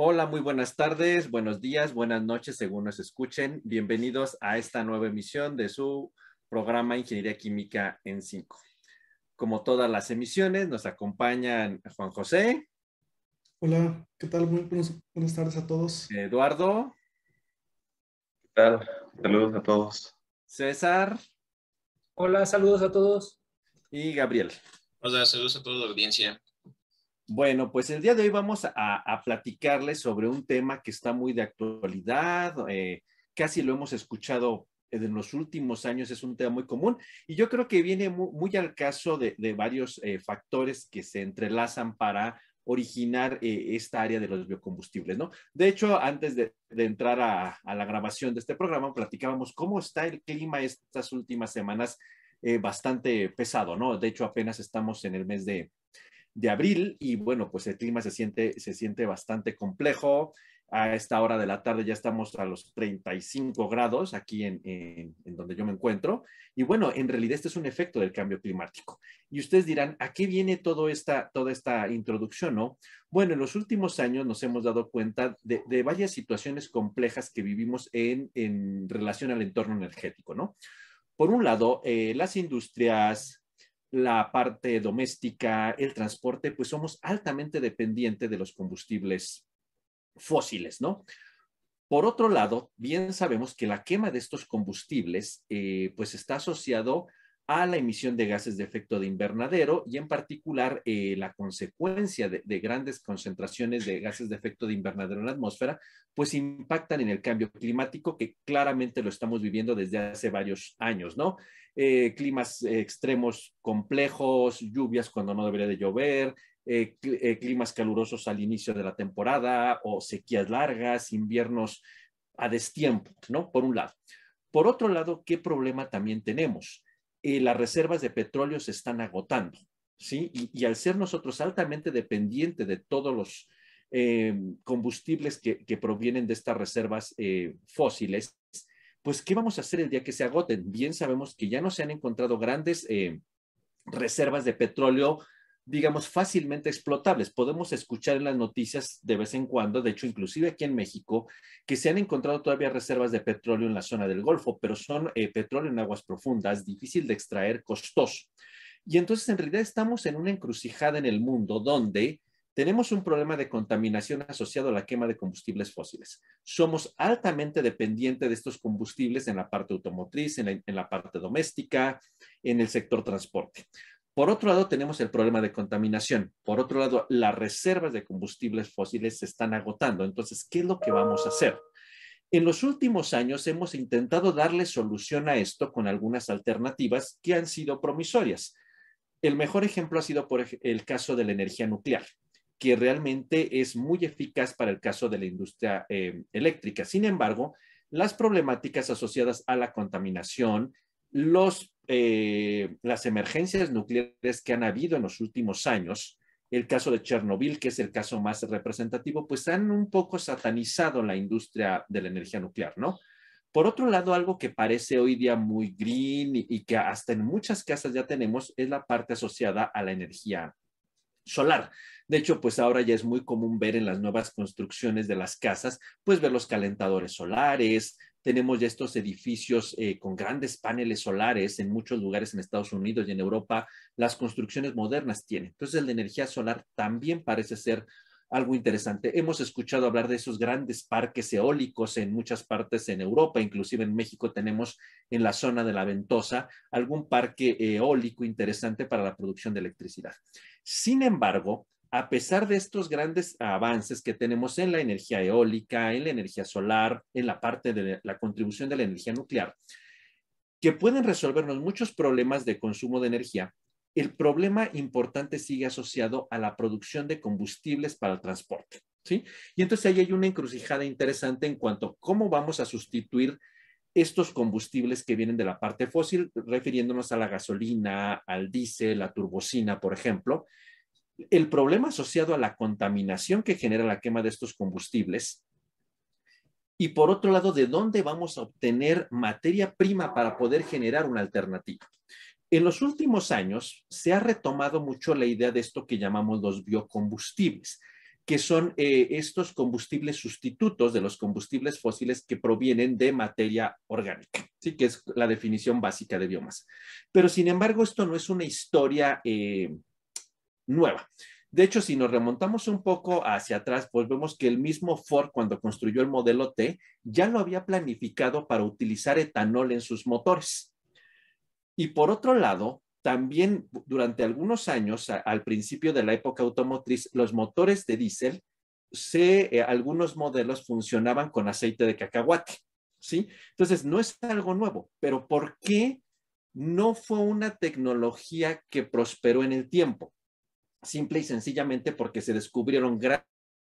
Hola, muy buenas tardes, buenos días, buenas noches, según nos escuchen. Bienvenidos a esta nueva emisión de su programa Ingeniería Química en 5. Como todas las emisiones, nos acompañan Juan José. Hola, ¿qué tal? Muy buenas, tardes a todos. Eduardo. ¿Qué tal? Saludos a todos. César. Hola, saludos a todos. Y Gabriel. Hola, saludos a toda la audiencia. Bueno, pues el día de hoy vamos a, platicarles sobre un tema que está muy de actualidad, eh, casi lo hemos escuchado en los últimos años, es un tema muy común y yo creo que viene muy, al caso de, varios eh, factores que se entrelazan para originar eh, esta área de los biocombustibles, ¿no? De hecho, antes de, entrar a, a, la grabación de este programa, platicábamos cómo está el clima estas últimas semanas, bastante pesado, ¿no? De hecho, apenas estamos en el mes de, de abril y bueno, pues el clima se siente, se siente bastante complejo. A esta hora de la tarde ya estamos a los 35 grados aquí en, en, donde yo me encuentro. Y bueno, en realidad este es un efecto del cambio climático. Y ustedes dirán, ¿a qué viene todo esta, toda esta introducción? No? Bueno, en los últimos años nos hemos dado cuenta de, de varias situaciones complejas que vivimos en, en, relación al entorno energético, ¿no? Por un lado, eh, las industrias, la parte doméstica, el transporte, pues somos altamente dependientes de los combustibles fósiles, ¿no? Por otro lado, bien sabemos que la quema de estos combustibles, eh, pues está asociado a la emisión de gases de efecto de invernadero y en particular eh, la consecuencia de, grandes concentraciones de gases de efecto de invernadero en la atmósfera, pues impactan en el cambio climático que claramente lo estamos viviendo desde hace varios años, ¿no? Eh, climas extremos complejos, lluvias cuando no debería de llover, eh, climas calurosos al inicio de la temporada o sequías largas, inviernos a destiempo, ¿no? Por un lado. Por otro lado, ¿qué problema también tenemos? Eh, las reservas de petróleo se están agotando, ¿sí? Y, al ser nosotros altamente dependientes de todos los eh, combustibles que, provienen de estas reservas eh, fósiles, pues, ¿qué vamos a hacer el día que se agoten? Bien sabemos que ya no se han encontrado grandes reservas de petróleo digamos, fácilmente explotables. Podemos escuchar en las noticias de vez en cuando, de hecho, inclusive aquí en México, que se han encontrado todavía reservas de petróleo en la zona del Golfo, pero son eh, petróleo en aguas profundas, difícil de extraer, costoso. Y entonces, en realidad, estamos en una encrucijada en el mundo donde tenemos un problema de contaminación asociado a la quema de combustibles fósiles. Somos altamente dependientes de estos combustibles en la parte automotriz, en la parte doméstica, en el sector transporte. Por otro lado, tenemos el problema de contaminación. Por otro lado, las reservas de combustibles fósiles se están agotando. Entonces, ¿qué es lo que vamos a hacer? En los últimos años hemos intentado darle solución a esto con algunas alternativas que han sido promisorias. El mejor ejemplo ha sido el caso de la energía nuclear, que realmente es muy eficaz para el caso de la industria eh, eléctrica. Sin embargo, las problemáticas asociadas a la contaminación, los eh, las emergencias nucleares que han habido en los últimos años, el caso de Chernobyl, que es el caso más representativo, pues han un poco satanizado la industria de la energía nuclear, ¿no? Por otro lado, algo que parece hoy día muy green y, que hasta en muchas casas ya tenemos es la parte asociada a la energía solar. De hecho, pues ahora ya es muy común ver en las nuevas construcciones de las casas, pues ver los calentadores solares, tenemos ya estos edificios eh, con grandes paneles solares en muchos lugares en Estados Unidos y en Europa. Las construcciones modernas tienen. Entonces, de energía solar también parece ser algo interesante. Hemos escuchado hablar de esos grandes parques eólicos en muchas partes en Europa, inclusive en México tenemos en la zona de la Ventosa algún parque eólico interesante para la producción de electricidad. Sin embargo, a pesar de estos grandes avances que tenemos en la energía eólica, en la energía solar, en la parte de la contribución de la energía nuclear, que pueden resolvernos muchos problemas de consumo de energía, el problema importante sigue asociado a la producción de combustibles para el transporte. ¿sí? Y entonces ahí hay una encrucijada interesante en cuanto a cómo vamos a sustituir estos combustibles que vienen de la parte fósil, refiriéndonos a la gasolina, al diésel, la turbocina, por ejemplo, el problema asociado a la contaminación que genera la quema de estos combustibles y por otro lado, de dónde vamos a obtener materia prima para poder generar una alternativa. En los últimos años se ha retomado mucho la idea de esto que llamamos los biocombustibles, que son eh, estos combustibles sustitutos de los combustibles fósiles que provienen de materia orgánica, ¿sí? que es la definición básica de biomasa. Pero sin embargo, esto no es una historia eh, nueva. De hecho, si nos remontamos un poco hacia atrás, pues vemos que el mismo Ford, cuando construyó el modelo T, ya lo había planificado para utilizar etanol en sus motores. Y por otro lado, también durante algunos años, al principio de la época automotriz, los motores de diésel, eh, algunos modelos funcionaban con aceite de cacahuate, ¿sí? Entonces, no es algo nuevo, pero ¿por qué no fue una tecnología que prosperó en el tiempo? Simple y sencillamente porque se descubrieron granos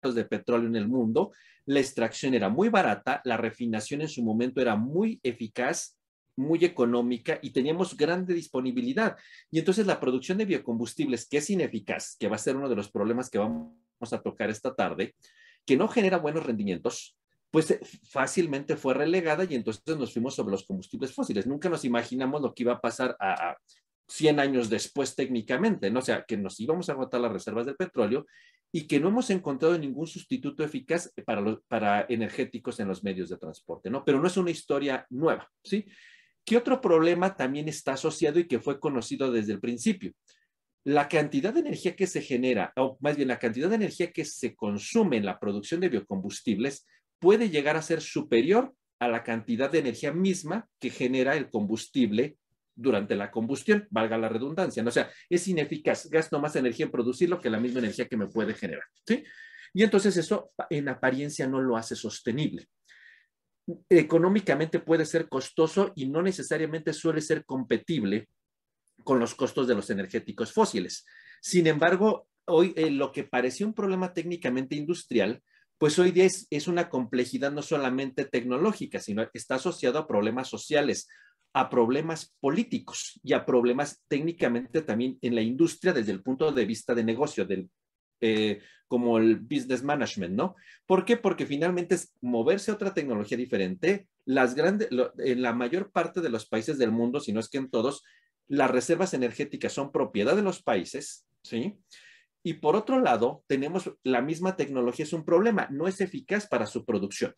de petróleo en el mundo, la extracción era muy barata, la refinación en su momento era muy eficaz muy económica y teníamos grande disponibilidad. Y entonces la producción de biocombustibles, que es ineficaz, que va a ser uno de los problemas que vamos a tocar esta tarde, que no genera buenos rendimientos, pues eh, fácilmente fue relegada y entonces nos fuimos sobre los combustibles fósiles. Nunca nos imaginamos lo que iba a pasar a, 100 años después técnicamente, ¿no? O sea, que nos íbamos a agotar las reservas del petróleo y que no hemos encontrado ningún sustituto eficaz para, los, para energéticos en los medios de transporte, ¿no? Pero no es una historia nueva, ¿sí? ¿Qué otro problema también está asociado y que fue conocido desde el principio? La cantidad de energía que se genera, o más bien la cantidad de energía que se consume en la producción de biocombustibles puede llegar a ser superior a la cantidad de energía misma que genera el combustible durante la combustión, valga la redundancia. ¿no? O sea, es ineficaz, gasto más energía en producirlo que la misma energía que me puede generar. ¿sí? Y entonces eso en apariencia no lo hace sostenible económicamente puede ser costoso y no necesariamente suele ser competible con los costos de los energéticos fósiles. Sin embargo, hoy eh, lo que parecía un problema técnicamente industrial, pues hoy día es, es, una complejidad no solamente tecnológica, sino está asociado a problemas sociales, a problemas políticos y a problemas técnicamente también en la industria desde el punto de vista de negocio, del eh, como el business management, ¿no? ¿Por qué? Porque finalmente es moverse a otra tecnología diferente. Las grandes, en la mayor parte de los países del mundo, si no es que en todos, las reservas energéticas son propiedad de los países, ¿sí? Y por otro lado, tenemos la misma tecnología, es un problema, no es eficaz para su producción.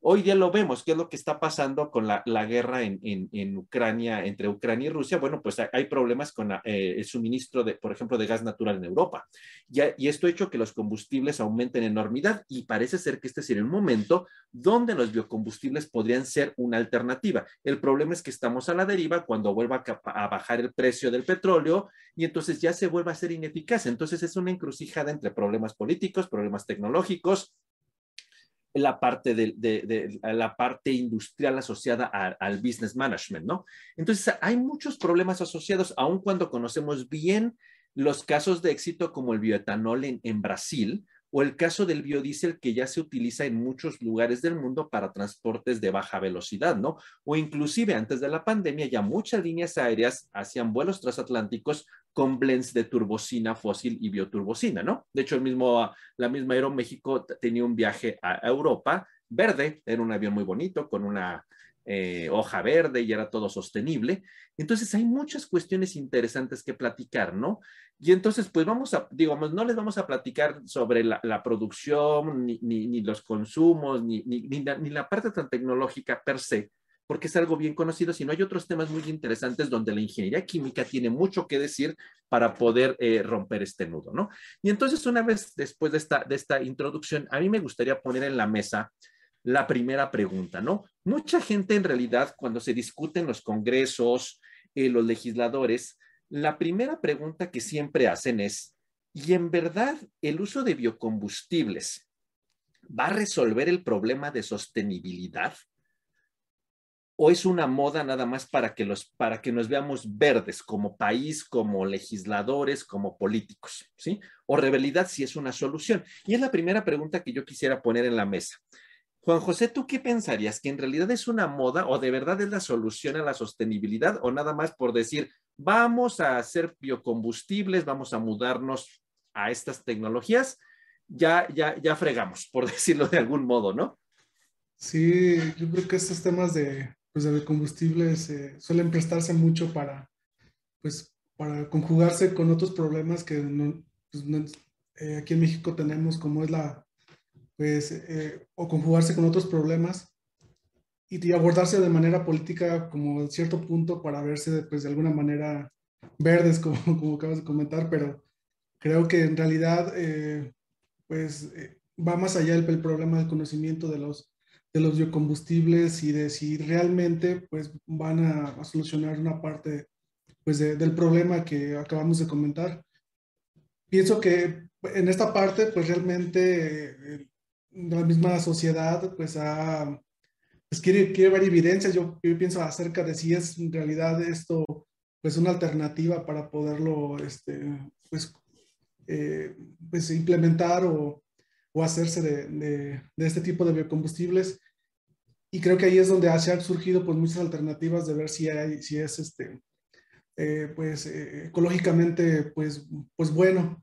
Hoy día lo vemos, ¿qué es lo que está pasando con la, guerra en, Ucrania, entre Ucrania y Rusia? Bueno, pues hay problemas con eh, el suministro, de, por ejemplo, de gas natural en Europa. y esto ha hecho que los combustibles aumenten en enormidad y parece ser que este sería un momento donde los biocombustibles podrían ser una alternativa. El problema es que estamos a la deriva cuando vuelva a, a bajar el precio del petróleo y entonces ya se vuelva a ser ineficaz. Entonces es una encrucijada entre problemas políticos, problemas tecnológicos, la parte, de, la parte industrial asociada al business management, ¿no? Entonces, hay muchos problemas asociados, aun cuando conocemos bien los casos de éxito como el bioetanol en, en Brasil, o el caso del biodiesel que ya se utiliza en muchos lugares del mundo para transportes de baja velocidad, ¿no? O inclusive antes de la pandemia ya muchas líneas aéreas hacían vuelos transatlánticos con blends de turbocina fósil y bioturbocina, ¿no? De hecho, el mismo, la misma Aeroméxico tenía un viaje a Europa verde, era un avión muy bonito con una eh, hoja verde y era todo sostenible. Entonces hay muchas cuestiones interesantes que platicar, ¿no? Y entonces, pues vamos a, digamos, no les vamos a platicar sobre la, producción, ni, ni, los consumos, ni, ni, la parte tan tecnológica per se, porque es algo bien conocido, sino hay otros temas muy interesantes donde la ingeniería química tiene mucho que decir para poder eh, romper este nudo, ¿no? Y entonces, una vez después de esta, de esta introducción, a mí me gustaría poner en la mesa la primera pregunta, ¿no? Mucha gente en realidad cuando se discuten los congresos, eh, los legisladores, la primera pregunta que siempre hacen es, ¿y en verdad el uso de biocombustibles va a resolver el problema de sostenibilidad? ¿O es una moda nada más para que, los, para que nos veamos verdes como país, como legisladores, como políticos? ¿sí? ¿O realidad si es una solución? Y es la primera pregunta que yo quisiera poner en la mesa. Juan José, ¿tú qué pensarías? ¿Que en realidad es una moda o de verdad es la solución a la sostenibilidad o nada más por decir, vamos a hacer biocombustibles, vamos a mudarnos a estas tecnologías? Ya, ya, ya fregamos, por decirlo de algún modo, ¿no? Sí, yo creo que estos temas de, pues, de biocombustibles eh, suelen prestarse mucho para, pues, para conjugarse con otros problemas que no, pues, eh, aquí en México tenemos como es la, pues, eh, o conjugarse con otros problemas y, abordarse de manera política como cierto punto para verse pues de alguna manera verdes, como, como acabas de comentar, pero creo que en realidad eh, pues va más allá el, problema del conocimiento de los, de los biocombustibles y de si realmente pues van a, solucionar una parte pues del problema que acabamos de comenar. Pienso que en esta parte pues realmente la misma sociedad pues, pues quiere, quiere, ver evidencias. Yo, yo, pienso acerca de si es en realidad esto pues una alternativa para poderlo este, pues, eh, pues implementar o, o hacerse de, de, de, este tipo de biocombustibles. Y creo que ahí es donde se han surgido pues muchas alternativas de ver si, hay, si es este, eh, pues eh, ecológicamente pues, pues bueno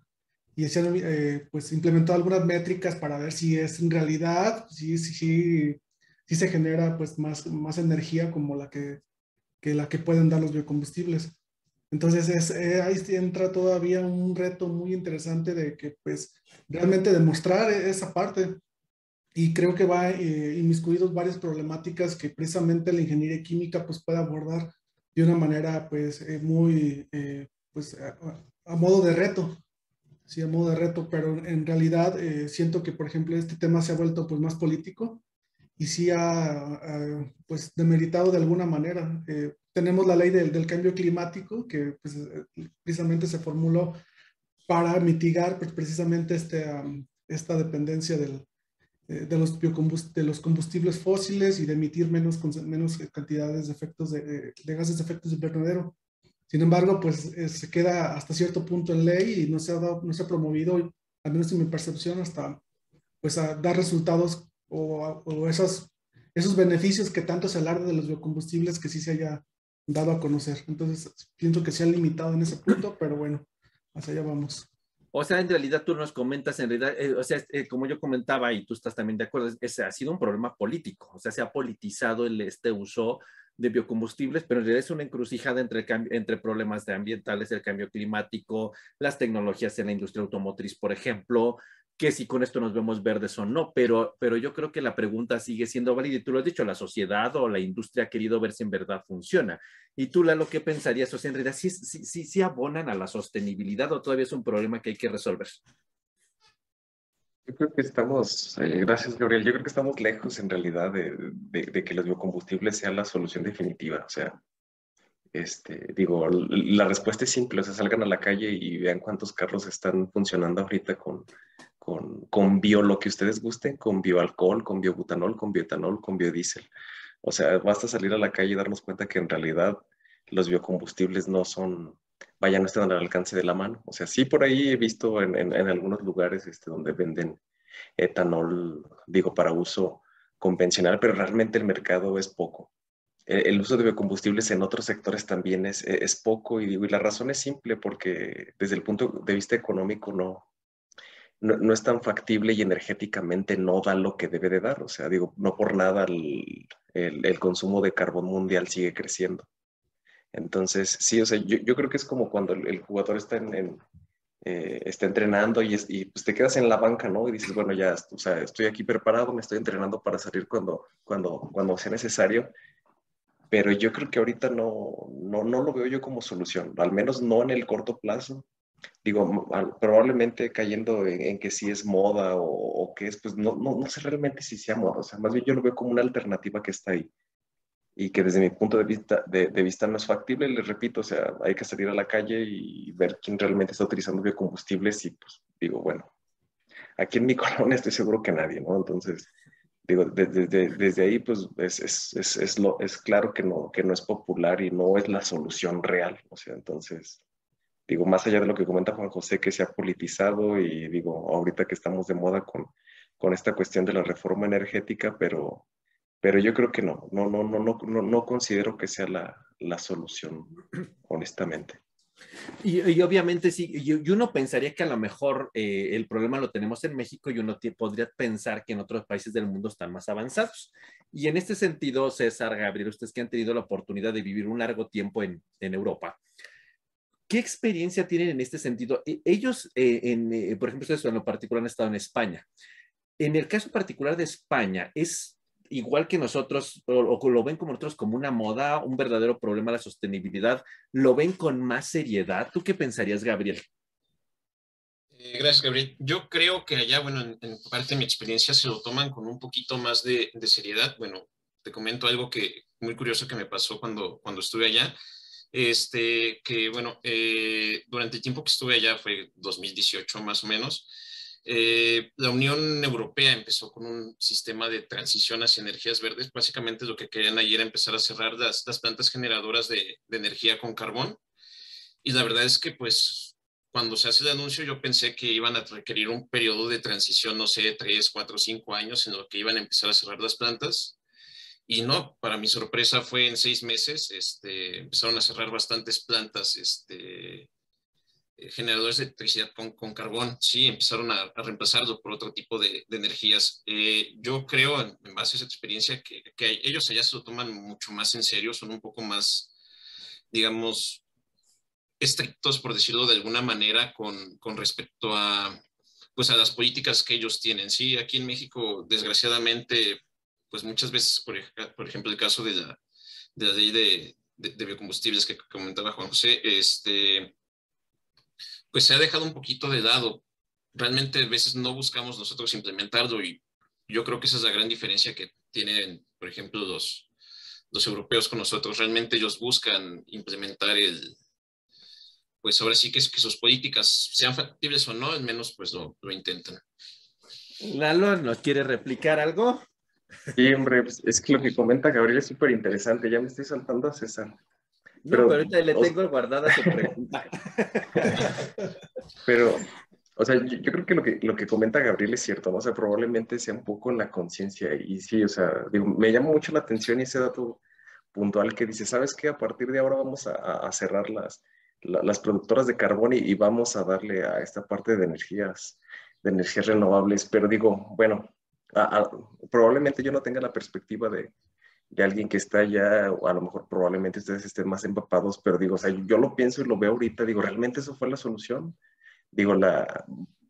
y se han eh, pues implementado algunas métricas para ver si es en realidad, si, si, si, se genera pues más, más energía como la que, que, la que pueden dar los biocombustibles. Entonces es, eh, ahí entra todavía un reto muy interesante de que pues realmente demostrar esa parte. Y creo que va eh, inmiscuidos varias problemáticas que precisamente la ingeniería química pues puede abordar de una manera pues eh, muy pues a modo de reto sí, a modo de reto, pero en realidad eh, siento que, por ejemplo, este tema se ha vuelto pues más político y sí ha, pues demeritado de alguna manera. Eh, tenemos la ley del, del cambio climático que pues, eh, precisamente se formuló para mitigar pues, precisamente este, esta dependencia del, de, los de los combustibles fósiles y de emitir menos, menos cantidades de, efectos de, de gases de efectos invernadero. Sin embargo, pues eh, se queda hasta cierto punto en ley y no se ha, dado, no se ha promovido, al menos en mi percepción, hasta pues a dar resultados o, o esos, esos beneficios que tanto se alarde de los biocombustibles que sí se haya dado a conocer. Entonces, pienso que se ha limitado en ese punto, pero bueno, hacia allá vamos. O sea, en realidad tú nos comentas, en realidad, eh, o sea, eh, como yo comentaba y tú estás también de acuerdo, ese ha sido un problema político, o sea, se ha politizado el, este uso de biocombustibles, pero en realidad es una encrucijada entre, entre problemas de ambientales, el cambio climático, las tecnologías en la industria automotriz, por ejemplo, que si con esto nos vemos verdes o no, pero, pero yo creo que la pregunta sigue siendo válida y tú lo has dicho, la sociedad o la industria ha querido ver si en verdad funciona. Y tú, Lalo, ¿qué pensarías? O sea, en realidad, ¿sí, sí, sí, sí abonan a la sostenibilidad o todavía es un problema que hay que resolver? Yo creo que estamos, eh, gracias Gabriel, yo creo que estamos lejos en realidad de, de, que los biocombustibles sean la solución definitiva. O sea, este, digo, la respuesta es simple, o sea, salgan a la calle y vean cuántos carros están funcionando ahorita con, con, con bio, lo que ustedes gusten, con bioalcohol, con biobutanol, con bioetanol, con biodiesel. O sea, basta salir a la calle y darnos cuenta que en realidad los biocombustibles no son, vaya, no están al alcance de la mano. O sea, sí por ahí he visto en, en, algunos lugares este, donde venden etanol, digo, para uso convencional, pero realmente el mercado es poco. El, uso de biocombustibles en otros sectores también es, es poco y, digo, y la razón es simple porque desde el punto de vista económico no, no, no, es tan factible y energéticamente no da lo que debe de dar. O sea, digo, no por nada el, el, el consumo de carbón mundial sigue creciendo. Entonces, sí, o sea, yo, creo que es como cuando el, jugador está, en, eh, está entrenando y, y, pues te quedas en la banca, ¿no? Y dices, bueno, ya, o sea, estoy aquí preparado, me estoy entrenando para salir cuando, cuando, cuando sea necesario. Pero yo creo que ahorita no, no, no lo veo yo como solución, al menos no en el corto plazo. Digo, probablemente cayendo en, que sí es moda o, o que es, pues no, no, no sé realmente si sea moda, o sea, más bien yo lo veo como una alternativa que está ahí y que desde mi punto de vista, de, vista no es factible. Les repito, o sea, hay que salir a la calle y ver quién realmente está utilizando biocombustibles y pues digo, bueno, aquí en mi colonia estoy seguro que nadie, ¿no? Entonces, digo, desde, desde ahí pues es, es, es, es, lo, es claro que no, que no es popular y no es la solución real, o sea, entonces, digo, más allá de lo que comenta Juan José, que se ha politizado y digo, ahorita que estamos de moda con, con esta cuestión de la reforma energética, pero pero yo creo que no, no, no, no, no, no, considero que sea la, la solución, honestamente. Y, y, obviamente sí, y, uno pensaría que a lo mejor eh, el problema lo tenemos en México y uno podría pensar que en otros países del mundo están más avanzados. Y en este sentido, César, Gabriel, ustedes que han tenido la oportunidad de vivir un largo tiempo en, en Europa, ¿Qué experiencia tienen en este sentido? E, ellos, eh, en, eh, por ejemplo, ustedes en lo particular han estado en España. En el caso particular de España, ¿es igual que nosotros, o, lo ven como nosotros como una moda, un verdadero problema de la sostenibilidad? ¿Lo ven con más seriedad? ¿Tú qué pensarías, Gabriel? Eh, gracias, Gabriel. Yo creo que allá, bueno, en, parte de mi experiencia se lo toman con un poquito más de, de seriedad. Bueno, te comento algo que muy curioso que me pasó cuando, cuando estuve allá este, que bueno, eh, durante el tiempo que estuve allá, fue 2018 más o menos, eh, la Unión Europea empezó con un sistema de transición hacia energías verdes. Básicamente lo que querían ayer era empezar a cerrar las, las plantas generadoras de, de, energía con carbón. Y la verdad es que pues cuando se hace el anuncio yo pensé que iban a requerir un periodo de transición, no sé, tres, cuatro, cinco años en lo que iban a empezar a cerrar las plantas. Y no, para mi sorpresa fue en seis meses, este, empezaron a cerrar bastantes plantas, este, generadores de electricidad con, con, carbón, sí, empezaron a, a, reemplazarlo por otro tipo de, energías. Eh, yo creo, en, base a esa experiencia, que, que, ellos allá se lo toman mucho más en serio, son un poco más, digamos, estrictos, por decirlo de alguna manera, con, con respecto a, pues, a las políticas que ellos tienen. Sí, aquí en México, desgraciadamente, pues muchas veces, por, ejemplo, el caso de la, de la ley de, de, biocombustibles que comentaba Juan José, este, pues se ha dejado un poquito de lado. Realmente a veces no buscamos nosotros implementarlo y yo creo que esa es la gran diferencia que tienen, por ejemplo, los, los europeos con nosotros. Realmente ellos buscan implementar el, pues ahora sí que, es, que sus políticas sean factibles o no, al menos pues lo, lo intentan. Lalo, ¿nos quiere replicar algo? Sí, hombre, pues es que lo que comenta Gabriel es súper interesante. Ya me estoy saltando a César. No, pero, pero ahorita le tengo o... guardada su pregunta. pero, o sea, yo, yo, creo que lo, que lo que comenta Gabriel es cierto, ¿no? O sea, probablemente sea un poco en la conciencia. Y sí, o sea, digo, me llama mucho la atención ese dato puntual que dice, ¿sabes qué? A partir de ahora vamos a, a cerrar las, la, las productoras de carbón y, y, vamos a darle a esta parte de energías, de energías renovables. Pero digo, bueno, a, a, probablemente yo no tenga la perspectiva de, de, alguien que está ya, a lo mejor probablemente ustedes estén más empapados, pero digo, o sea, yo lo pienso y lo veo ahorita, digo, ¿realmente eso fue la solución? Digo, la,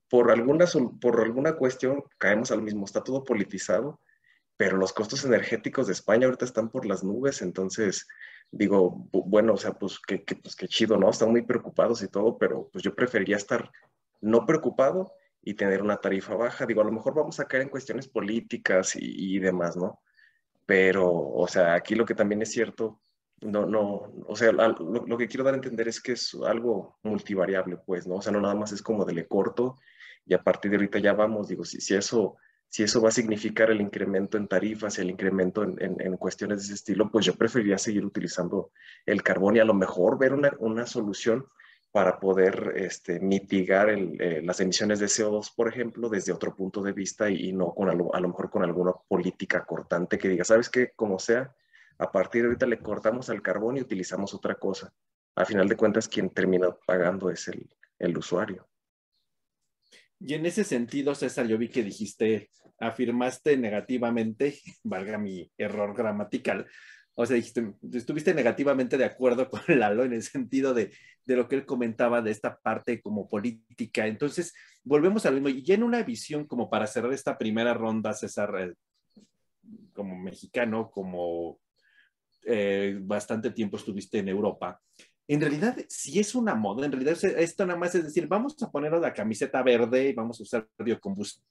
por, alguna, por alguna cuestión caemos al mismo, está todo politizado, pero los costos energéticos de España ahorita están por las nubes, entonces digo, bueno, o sea, pues qué pues, chido, ¿no? Están muy preocupados y todo, pero pues yo preferiría estar no preocupado y tener una tarifa baja. Digo, a lo mejor vamos a caer en cuestiones políticas y, y demás, ¿no? Pero, o sea, aquí lo que también es cierto, no, no, o sea, lo, lo, que quiero dar a entender es que es algo multivariable, pues, ¿no? O sea, no nada más es como de le corto y a partir de ahorita ya vamos, digo, si, si eso si eso va a significar el incremento en tarifas, el incremento en, en, en, cuestiones de ese estilo, pues yo preferiría seguir utilizando el carbón y a lo mejor ver una, una solución para poder este, mitigar el, eh, las emisiones de CO2, por ejemplo, desde otro punto de vista y, y no con a lo, a lo, mejor con alguna política cortante que diga, ¿sabes qué? Como sea, a partir de ahorita le cortamos al carbón y utilizamos otra cosa. A final de cuentas, quien termina pagando es el, el usuario. Y en ese sentido, César, yo vi que dijiste, afirmaste negativamente, valga mi error gramatical, o sea, dijiste, estuviste negativamente de acuerdo con Lalo en el sentido de, de, lo que él comentaba de esta parte como política. Entonces, volvemos al mismo. Y en una visión como para cerrar esta primera ronda, César, eh, como mexicano, como eh, bastante tiempo estuviste en Europa, en realidad si es una moda, en realidad esto nada más es decir, vamos a ponernos la camiseta verde y vamos a usar biocombustible.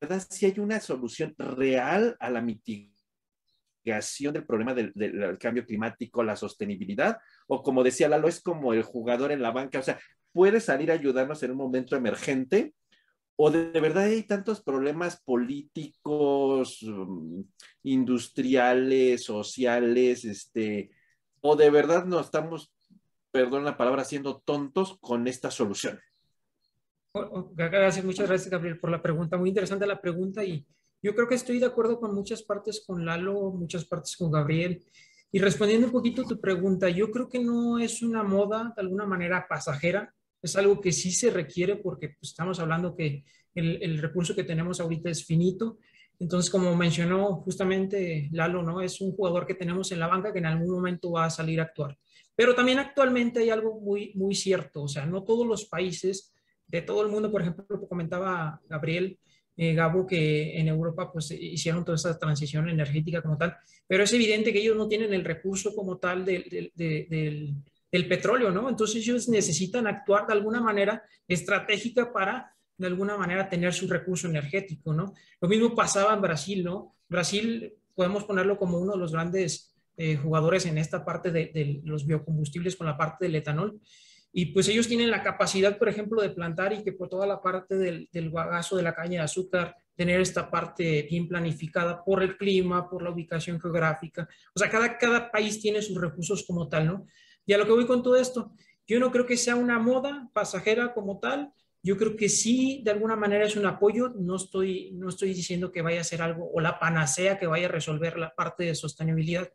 ¿Verdad? Si hay una solución real a la mitigación del problema del, del, cambio climático, la sostenibilidad, o como decía Lalo, es como el jugador en la banca, o sea, puede salir a ayudarnos en un momento emergente, o de, de verdad hay tantos problemas políticos, um, industriales, sociales, este, o de verdad no estamos, perdón la palabra, siendo tontos con esta solución. Gracias, muchas gracias, Gabriel, por la pregunta. Muy interesante la pregunta y yo creo que estoy de acuerdo con muchas partes con Lalo, muchas partes con Gabriel. Y respondiendo un poquito a tu pregunta, yo creo que no es una moda de alguna manera pasajera, es algo que sí se requiere porque pues, estamos hablando que el, el recurso que tenemos ahorita es finito entonces, como mencionó justamente Lalo, ¿no? Es un jugador que tenemos en la banca que en algún momento va a salir a actuar. Pero también actualmente hay algo muy, muy cierto, o sea, no todos los países de todo el mundo, por ejemplo, comentaba Gabriel, eh, Gabo, que en Europa pues hicieron toda esa transición energética como tal, pero es evidente que ellos no tienen el recurso como tal del, petróleo, ¿no? Entonces ellos necesitan actuar de alguna manera estratégica para de alguna manera tener su recurso energético, ¿no? Lo mismo pasaba en Brasil, ¿no? Brasil podemos ponerlo como uno de los grandes eh, jugadores en esta parte de, los biocombustibles con la parte del etanol. Y pues ellos tienen la capacidad, por ejemplo, de plantar y que por toda la parte del, del bagazo de la caña de azúcar, tener esta parte bien planificada por el clima, por la ubicación geográfica. O sea, cada, cada país tiene sus recursos como tal, ¿no? Y a lo que voy con todo esto, yo no creo que sea una moda pasajera como tal, yo creo que sí, de alguna manera es un apoyo. No estoy, no estoy diciendo que vaya a ser algo o la panacea que vaya a resolver la parte de sostenibilidad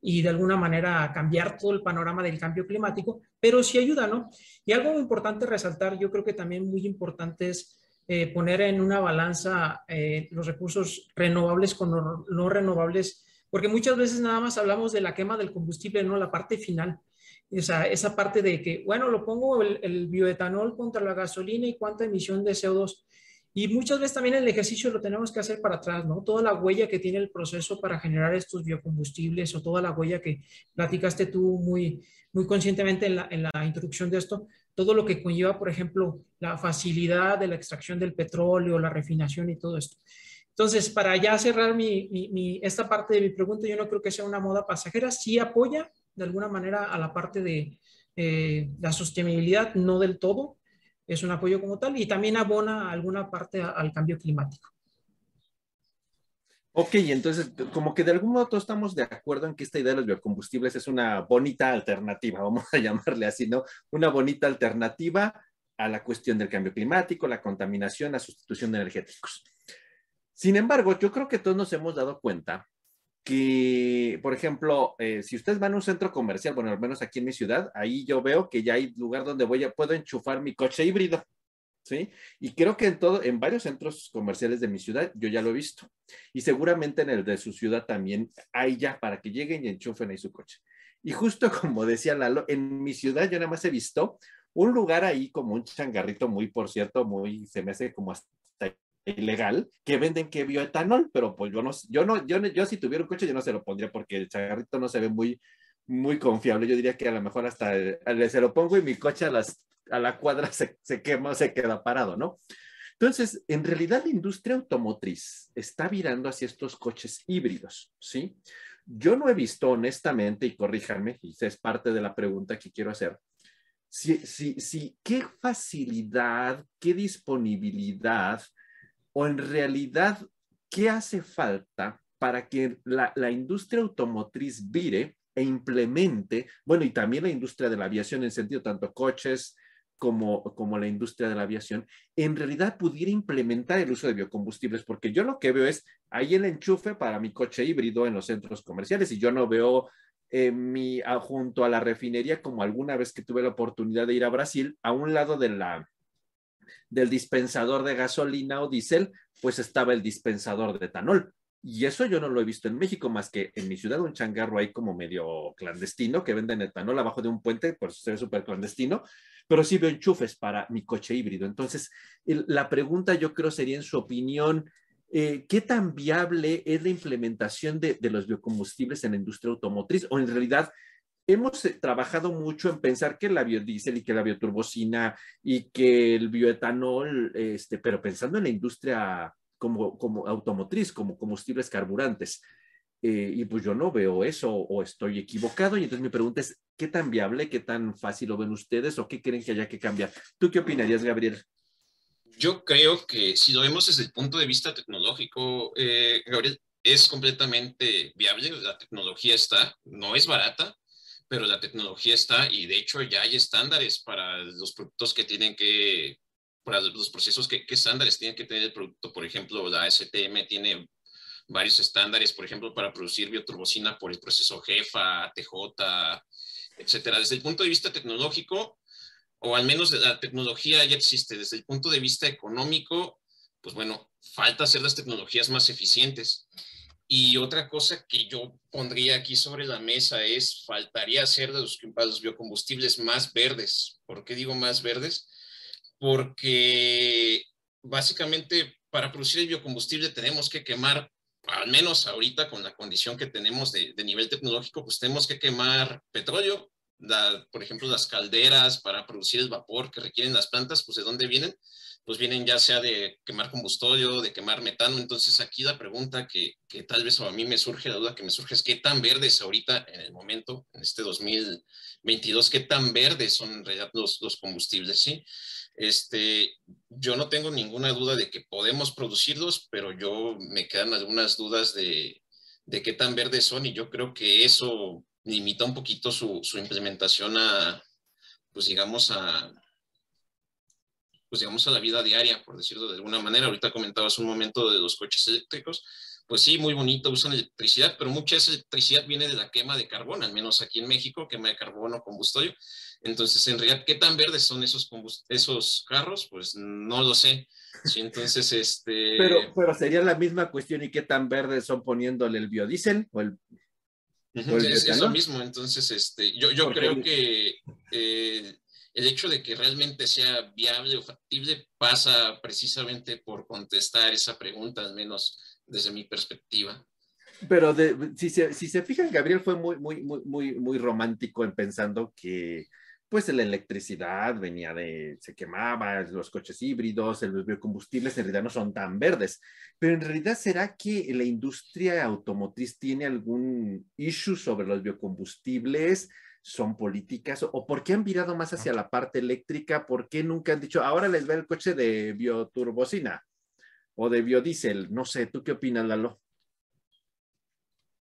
y de alguna manera cambiar todo el panorama del cambio climático, pero sí ayuda, ¿no? Y algo importante resaltar, yo creo que también muy importante es eh, poner en una balanza eh, los recursos renovables con no, no renovables, porque muchas veces nada más hablamos de la quema del combustible, no la parte final esa, esa parte de que, bueno, lo pongo el, bioetanol contra la gasolina y cuánta emisión de CO2. Y muchas veces también el ejercicio lo tenemos que hacer para atrás, ¿no? Toda la huella que tiene el proceso para generar estos biocombustibles o toda la huella que platicaste tú muy, muy conscientemente en la, en la introducción de esto, todo lo que conlleva, por ejemplo, la facilidad de la extracción del petróleo, la refinación y todo esto. Entonces, para ya cerrar mi, mi, esta parte de mi pregunta, yo no creo que sea una moda pasajera, sí apoya de alguna manera a la parte de eh, la sostenibilidad, no del todo, es un apoyo como tal, y también abona alguna parte al cambio climático. Ok, entonces, como que de algún modo todos estamos de acuerdo en que esta idea de los biocombustibles es una bonita alternativa, vamos a llamarle así, ¿no? Una bonita alternativa a la cuestión del cambio climático, la contaminación, la sustitución de energéticos. Sin embargo, yo creo que todos nos hemos dado cuenta que, por ejemplo, eh, si ustedes van a un centro comercial, bueno, al menos aquí en mi ciudad, ahí yo veo que ya hay lugar donde voy puedo enchufar mi coche híbrido, ¿sí? Y creo que en todo, en varios centros comerciales de mi ciudad, yo ya lo he visto. Y seguramente en el de su ciudad también hay ya para que lleguen y enchufen ahí su coche. Y justo como decía Lalo, en mi ciudad yo nada más he visto un lugar ahí como un changarrito muy, por cierto, muy, se me hace como hasta ilegal que venden que bioetanol, pero pues yo no, yo no, yo, yo si tuviera un coche yo no se lo pondría porque el chagarrito no se ve muy, muy confiable. Yo diría que a lo mejor hasta se lo pongo y mi coche a, las, a la cuadra se, se quema, se queda parado, ¿no? Entonces, en realidad la industria automotriz está virando hacia estos coches híbridos, ¿sí? Yo no he visto honestamente, y corríjanme, y es parte de la pregunta que quiero hacer, si, si, si, qué facilidad, qué disponibilidad o en realidad, ¿qué hace falta para que la, industria automotriz vire e implemente, bueno, y también la industria de la aviación en sentido tanto coches como, como la industria de la aviación, en realidad pudiera implementar el uso de biocombustibles, porque yo lo que veo es ahí el enchufe para mi coche híbrido en los centros comerciales y yo no veo eh, mi, junto a la refinería como alguna vez que tuve la oportunidad de ir a Brasil, a un lado de la, del dispensador de gasolina o diésel, pues estaba el dispensador de etanol. Y eso yo no lo he visto en México, más que en mi ciudad un changarro ahí como medio clandestino, que venden etanol abajo de un puente, por eso se ve súper clandestino, pero sí veo enchufes para mi coche híbrido. Entonces, la pregunta yo creo sería en su opinión, eh, ¿qué tan viable es la implementación de, de, los biocombustibles en la industria automotriz? O en realidad, hemos eh, trabajado mucho en pensar que la biodiesel y que la bioturbocina y que el bioetanol, este, pero pensando en la industria como, como automotriz, como combustibles carburantes. Eh, y pues yo no veo eso o estoy equivocado. Y entonces mi pregunta es, ¿qué tan viable, qué tan fácil lo ven ustedes o qué creen que haya que cambiar? ¿Tú qué opinarías, Gabriel? Yo creo que si lo vemos desde el punto de vista tecnológico, eh, Gabriel, es completamente viable. La tecnología está, no es barata, pero la tecnología está y de hecho ya hay estándares para los productos que tienen que, para los procesos que, estándares tienen que tener el producto. Por ejemplo, la STM tiene varios estándares, por ejemplo, para producir bioturbocina por el proceso GEFA, TJ, etcétera. Desde el punto de vista tecnológico, o al menos la tecnología ya existe. Desde el punto de vista económico, pues bueno, falta hacer las tecnologías más eficientes. Y otra cosa que yo pondría aquí sobre la mesa es, faltaría hacer de los, los biocombustibles más verdes. ¿Por qué digo más verdes? Porque básicamente para producir el biocombustible tenemos que quemar, al menos ahorita con la condición que tenemos de, nivel tecnológico, pues tenemos que quemar petróleo, por ejemplo, las calderas para producir el vapor que requieren las plantas, pues de dónde vienen? Pues vienen ya sea de quemar combustorio, de quemar metano. Entonces aquí la pregunta que, que tal vez a mí me surge, la duda que me surge es qué tan verdes ahorita en el momento, en este 2022, qué tan verdes son en realidad los, los combustibles, ¿sí? Este, yo no tengo ninguna duda de que podemos producirlos, pero yo me quedan algunas dudas de, de qué tan verdes son y yo creo que eso limita un poquito su, su implementación a, pues digamos, a, pues digamos, a la vida diaria, por decirlo de alguna manera. Ahorita comentabas un momento de los coches eléctricos. Pues sí, muy bonito, usan electricidad, pero mucha esa electricidad viene de la quema de carbón, al menos aquí en México, quema de carbono, combustorio. Entonces, en realidad, ¿qué tan verdes son esos, esos carros? Pues no lo sé. Sí, entonces, este... Pero, pero sería la misma cuestión, ¿y qué tan verdes son poniéndole el biodiesel o el... es, lo mismo, entonces, este, yo, yo creo que eh, el hecho de que realmente sea viable o factible pasa precisamente por contestar esa pregunta, al menos desde mi perspectiva. Pero si, se, si se fijan, Gabriel fue muy, muy romántico en pensando que pues la electricidad venía de, se quemaba, los coches híbridos, los biocombustibles en realidad no son tan verdes, pero en realidad será que la industria automotriz tiene algún issue sobre los biocombustibles, son políticas, o por qué han virado más hacia la parte eléctrica, por qué nunca han dicho, ahora les va el coche de bioturbocina o de biodiesel, no sé, ¿tú qué opinas, Lalo?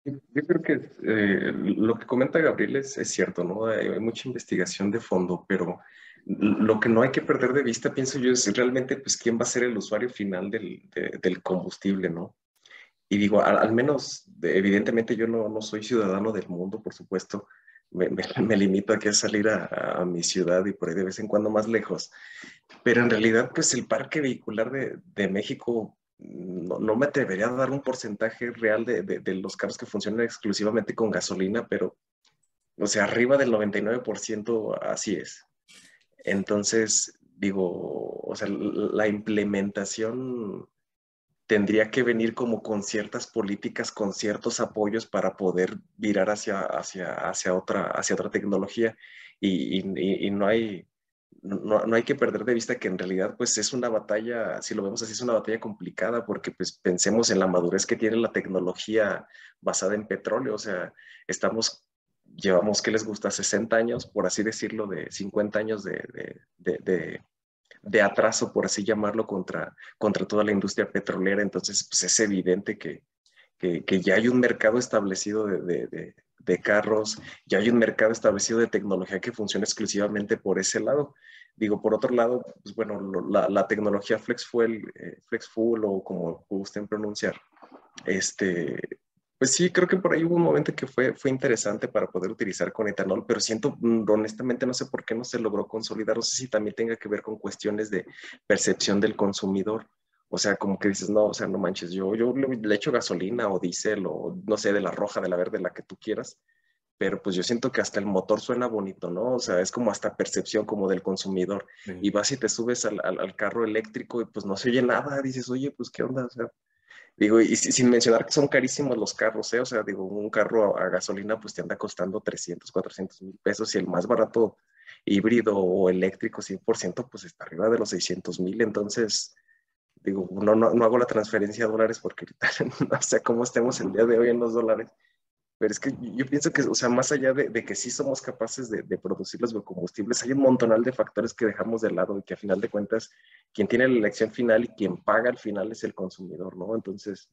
Yo creo que eh, lo que comenta Gabriel es, cierto, ¿no? Hay, mucha investigación de fondo, pero lo que no hay que perder de vista, pienso yo, es realmente, pues, quién va a ser el usuario final del, del combustible, ¿no? Y digo, al, menos, evidentemente yo no, no, soy ciudadano del mundo, por supuesto, me, me, limito a que salir a, a, mi ciudad y por ahí de vez en cuando más lejos, pero en realidad, pues, el parque vehicular de, de México no, me atrevería a dar un porcentaje real de, de, los carros que funcionan exclusivamente con gasolina, pero, o sea, arriba del 99% así es. Entonces, digo, o sea, la implementación tendría que venir como con ciertas políticas, con ciertos apoyos para poder virar hacia, hacia, hacia, otra, hacia otra tecnología. y, y, y no hay, no, no, hay que perder de vista que en realidad pues es una batalla, si lo vemos así, es una batalla complicada porque pues pensemos en la madurez que tiene la tecnología basada en petróleo, o sea, estamos, llevamos, ¿qué les gusta? 60 años, por así decirlo, de 50 años de, de, de, de atraso, por así llamarlo, contra, contra toda la industria petrolera, entonces pues es evidente que, que, ya hay un mercado establecido de, de carros, ya hay un mercado establecido de tecnología que funciona exclusivamente por ese lado. Digo, por otro lado, pues bueno, la, tecnología FlexFuel, eh, FlexFuel o como gusten pronunciar, este, pues sí, creo que por ahí hubo un momento que fue, fue interesante para poder utilizar con etanol, pero siento, mm, honestamente, no sé por qué no se logró consolidar, no sé si también tenga que ver con cuestiones de percepción del consumidor. O sea, como que dices, no, o sea, no manches, yo, yo le echo gasolina o diésel o no sé, de la roja, de la verde, la que tú quieras, pero pues yo siento que hasta el motor suena bonito, ¿no? O sea, es como hasta percepción como del consumidor. Y vas y te subes al, al, carro eléctrico y pues no se oye nada, dices, oye, pues qué onda, o sea, digo, y, sin mencionar que son carísimos los carros, ¿eh? O sea, digo, un carro a, a gasolina pues te anda costando 300, 400 mil pesos y el más barato híbrido o eléctrico 100% pues está arriba de los 600 mil, entonces digo, no, no, no, hago la transferencia a dólares porque no sé cómo estemos el día de hoy en los dólares, pero es que yo pienso que, o sea, más allá de, que sí somos capaces de, producir los biocombustibles, hay un montonal de factores que dejamos de lado y que a final de cuentas, quien tiene la elección final y quien paga al final es el consumidor, ¿no? Entonces,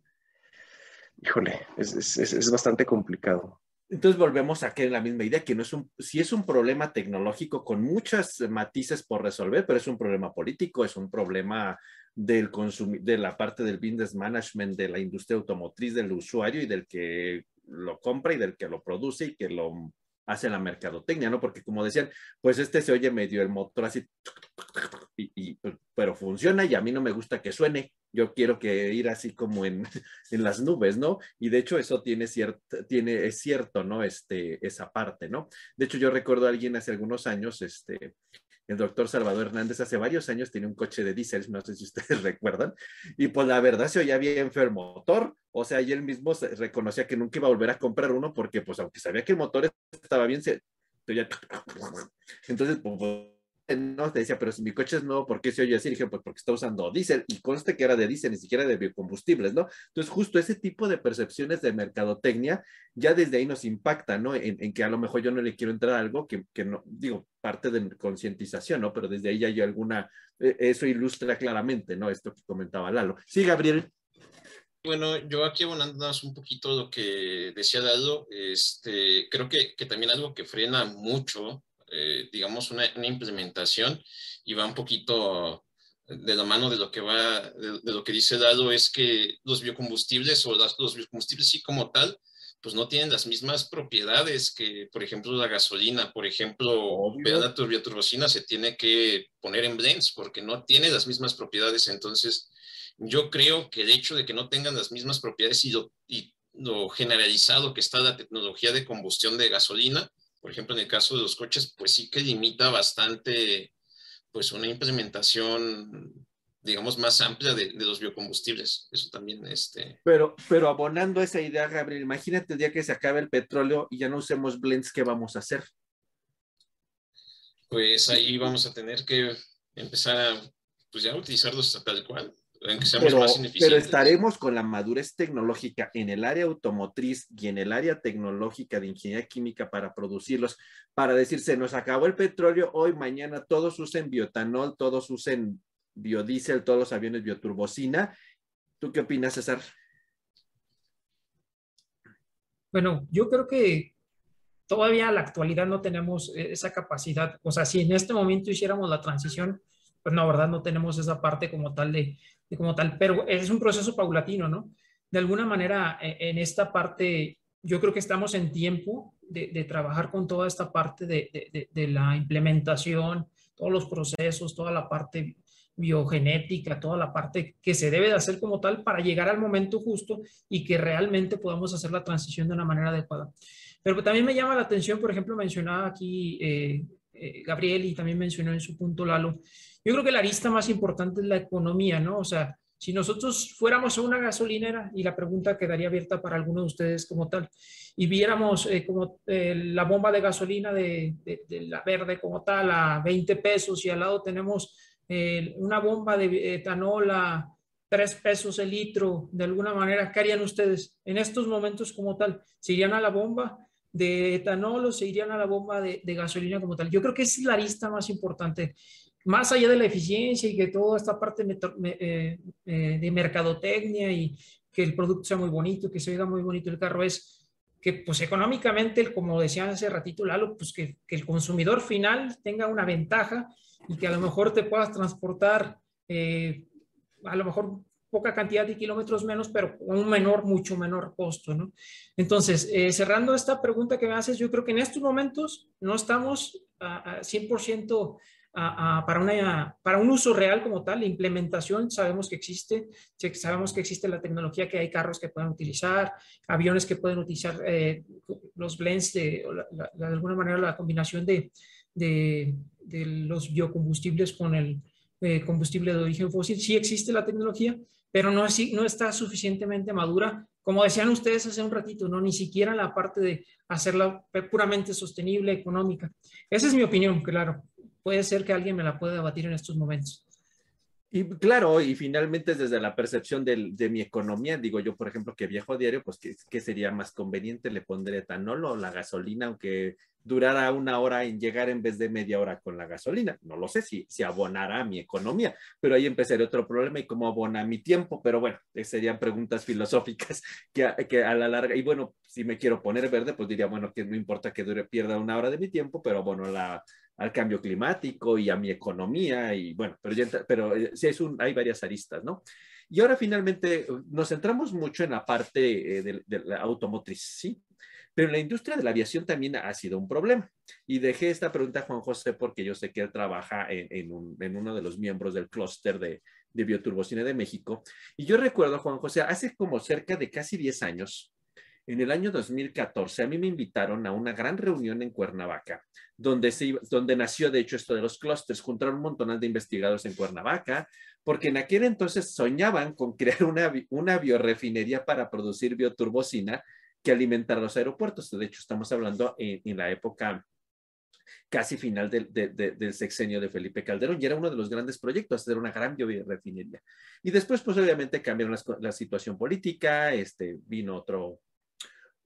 híjole, es, es, es bastante complicado. Entonces volvemos a que la misma idea, que no es un, si es un problema tecnológico con muchas matices por resolver, pero es un problema político, es un problema del de la parte del business management de la industria automotriz, del usuario y del que lo compra y del que lo produce y que lo hace la mercadotecnia, ¿no? Porque como decían, pues este se oye medio el motor así y, pero funciona y a mí no me gusta que suene. Yo quiero que ir así como en, en las nubes, ¿no? Y de hecho eso tiene cierto, tiene, es cierto, ¿no? Este, esa parte, ¿no? De hecho yo recuerdo a alguien hace algunos años, este, el doctor Salvador Hernández hace varios años tenía un coche de diésel, no sé si ustedes recuerdan, y pues la verdad se oía bien el motor, o sea, y él mismo reconocía que nunca iba a volver a comprar uno porque pues aunque sabía que el motor estaba bien, entonces pues, no, te decía, pero si mi coche es nuevo, ¿por qué se oye así? Dije, pues porque está usando diésel y conste que era de diésel, ni siquiera de biocombustibles, ¿no? Entonces, justo ese tipo de percepciones de mercadotecnia ya desde ahí nos impacta, ¿no? En, que a lo mejor yo no le quiero entrar a algo que, que no, digo, parte de concientización, ¿no? Pero desde ahí ya hay alguna, e, eso ilustra claramente, ¿no? Esto que comentaba Lalo. Sí, Gabriel. Bueno, yo aquí abonando un poquito lo que decía Lalo, este, creo que, que también algo que frena mucho eh, digamos, una, implementación y va un poquito de la mano de lo que va, de, lo que dice Dado, es que los biocombustibles o las, los biocombustibles sí como tal, pues no tienen las mismas propiedades que, por ejemplo, la gasolina. Por ejemplo, la turboturbocina se tiene que poner en blends porque no tiene las mismas propiedades. Entonces, yo creo que el hecho de que no tengan las mismas propiedades y y lo generalizado que está la tecnología de combustión de gasolina, por ejemplo, en el caso de los coches, pues sí que limita bastante, pues una implementación, digamos, más amplia de, los biocombustibles. Eso también, este... Pero, pero abonando esa idea, Gabriel, imagínate el día que se acabe el petróleo y ya no usemos blends, ¿qué vamos a hacer? Pues ahí vamos a tener que empezar a, pues ya utilizarlos tal cual pero, estaremos con la madurez tecnológica en el área automotriz y en el área tecnológica de ingeniería química para producirlos, para decir, se nos acabó el petróleo, hoy, mañana, todos usen biotanol, todos usen biodiesel, todos los aviones bioturbocina. ¿Tú qué opinas, César? Bueno, yo creo que todavía a la actualidad no tenemos esa capacidad. O sea, si en este momento hiciéramos la transición, pues no, ¿verdad? No tenemos esa parte como tal de, como tal, pero es un proceso paulatino, ¿no? De alguna manera, e, en esta parte, yo creo que estamos en tiempo de, trabajar con toda esta parte de, la implementación, todos los procesos, toda la parte biogenética, toda la parte que se debe de hacer como tal para llegar al momento justo y que realmente podamos hacer la transición de una manera adecuada. Pero también me llama la atención, por ejemplo, mencionaba aquí eh, eh, Gabriel y también mencionó en su punto Lalo, yo creo que la arista más importante es la economía, ¿no? O sea, si nosotros fuéramos a una gasolinera, y la pregunta quedaría abierta para algunos de ustedes como tal, y viéramos eh, como eh, la bomba de gasolina de, la verde como tal a 20 pesos y al lado tenemos eh, una bomba de etanol a 3 pesos el litro, de alguna manera, ¿qué harían ustedes en estos momentos como tal? ¿Se irían a la bomba de etanol o se irían a la bomba de, de gasolina como tal? Yo creo que es la arista más importante más allá de la eficiencia y que toda esta parte eh, eh, de mercadotecnia y que el producto sea muy bonito, que se vea muy bonito el carro, es que pues económicamente, como decía hace ratito Lalo, pues que, el consumidor final tenga una ventaja y que a lo mejor te puedas transportar eh, a lo mejor poca cantidad de kilómetros menos, pero con un menor, mucho menor costo, ¿no? Entonces, cerrando esta pregunta que me haces, yo creo que en estos momentos no estamos a, a 100% para, una, para un uso real como tal, la implementación sabemos que existe, sabemos que existe la tecnología, que hay carros que pueden utilizar, aviones que pueden utilizar eh, los blends, de, de alguna manera la combinación de, de, de los biocombustibles con el eh, combustible de origen fósil. Sí existe la tecnología, pero no, no está suficientemente madura. Como decían ustedes hace un ratito, no ni siquiera la parte de hacerla puramente sostenible, económica. Esa es mi opinión, claro puede ser que alguien me la pueda debatir en estos momentos. Y claro, y finalmente desde la percepción de, mi economía, digo yo, por ejemplo, que viajo a diario, pues ¿qué, sería más conveniente? ¿Le pondré etanol o la gasolina, aunque durara una hora en llegar en vez de media hora con la gasolina? No lo sé si, si abonará a mi economía, pero ahí empezaré otro problema y cómo abona mi tiempo, pero bueno, serían preguntas filosóficas que, que a la larga, y bueno, si me quiero poner verde, pues diría, bueno, que no importa que dure, pierda una hora de mi tiempo, pero bueno, la, al cambio climático y a mi economía y bueno, pero, pero eh, sí es un, hay varias aristas, ¿no? Y ahora finalmente nos centramos mucho en la parte eh, de, la automotriz, ¿sí? Pero la industria de la aviación también ha sido un problema. Y dejé esta pregunta a Juan José porque yo sé que él trabaja en, uno de los miembros del clúster de, de Bioturbocine de México. Y yo recuerdo, Juan José, hace como cerca de casi 10 años, en el año 2014, a mí me invitaron a una gran reunión en Cuernavaca, donde, se, donde nació, de hecho, esto de los clústeres. Juntaron un montón de investigadores en Cuernavaca, porque en aquel entonces soñaban con crear una, una biorefinería para producir bioturbocina que alimentara los aeropuertos. De hecho, estamos hablando en, la época casi final del, del, sexenio de Felipe Calderón y era uno de los grandes proyectos, hacer una gran biorefinería. Y después, pues obviamente cambiaron la situación política, este, vino otro,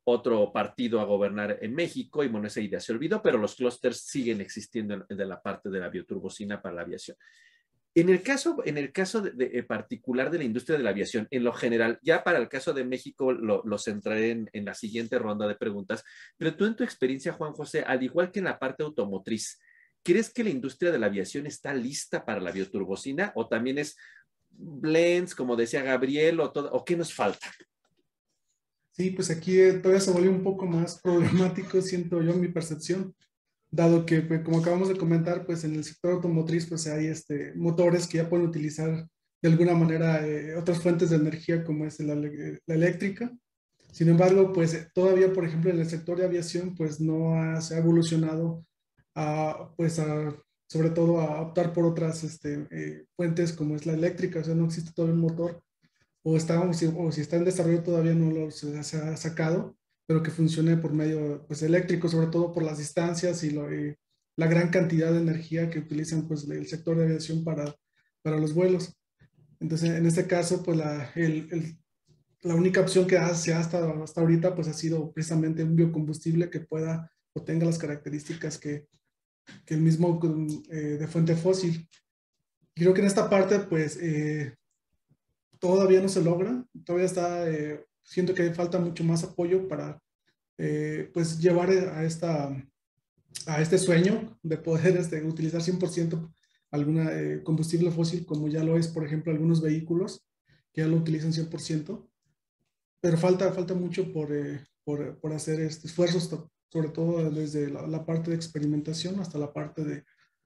otro partido a gobernar en México y bueno, esa idea se olvidó, pero los clústeres siguen existiendo en, de la parte de la bioturbocina para la aviación. En el caso, en el caso eh, particular de la industria de la aviación, en lo general, ya para el caso de México lo, lo centraré en, en, la siguiente ronda de preguntas, pero tú en tu experiencia, Juan José, al igual que en la parte automotriz, ¿crees que la industria de la aviación está lista para la bioturbocina o también es blends, como decía Gabriel, o, todo, o qué nos falta? Sí, pues aquí eh, todavía se volvió un poco más problemático, siento yo, mi percepción, dado que, pues, como acabamos de comentar, pues en el sector automotriz, pues hay este, motores que ya pueden utilizar de alguna manera eh, otras fuentes de energía como es la, eléctrica. Sin embargo, pues todavía, por ejemplo, en el sector de aviación, pues no ha, se ha evolucionado a, pues a, sobre todo a optar por otras este, eh, fuentes como es la eléctrica, o sea, no existe todavía un motor o, está, o si, está en desarrollo todavía no lo se, ha sacado, pero que funcione por medio pues, eléctrico, sobre todo por las distancias y, la gran cantidad de energía que utilizan pues, el sector de aviación para, para los vuelos. Entonces, en este caso, pues la, el, la única opción que se ha hasta, hasta ahorita pues, ha sido precisamente un biocombustible que pueda o tenga las características que, que el mismo eh, de fuente fósil. Creo que en esta parte, pues, eh, todavía no se logra, todavía está, eh, siento que falta mucho más apoyo para eh, pues llevar a, esta, a este sueño de poder este, utilizar 100% alguna eh, combustible fósil, como ya lo es, por ejemplo, algunos vehículos que ya lo utilizan 100%, pero falta, falta mucho por, por, por hacer este, esfuerzos, sobre todo desde la, la, parte de experimentación hasta la parte de,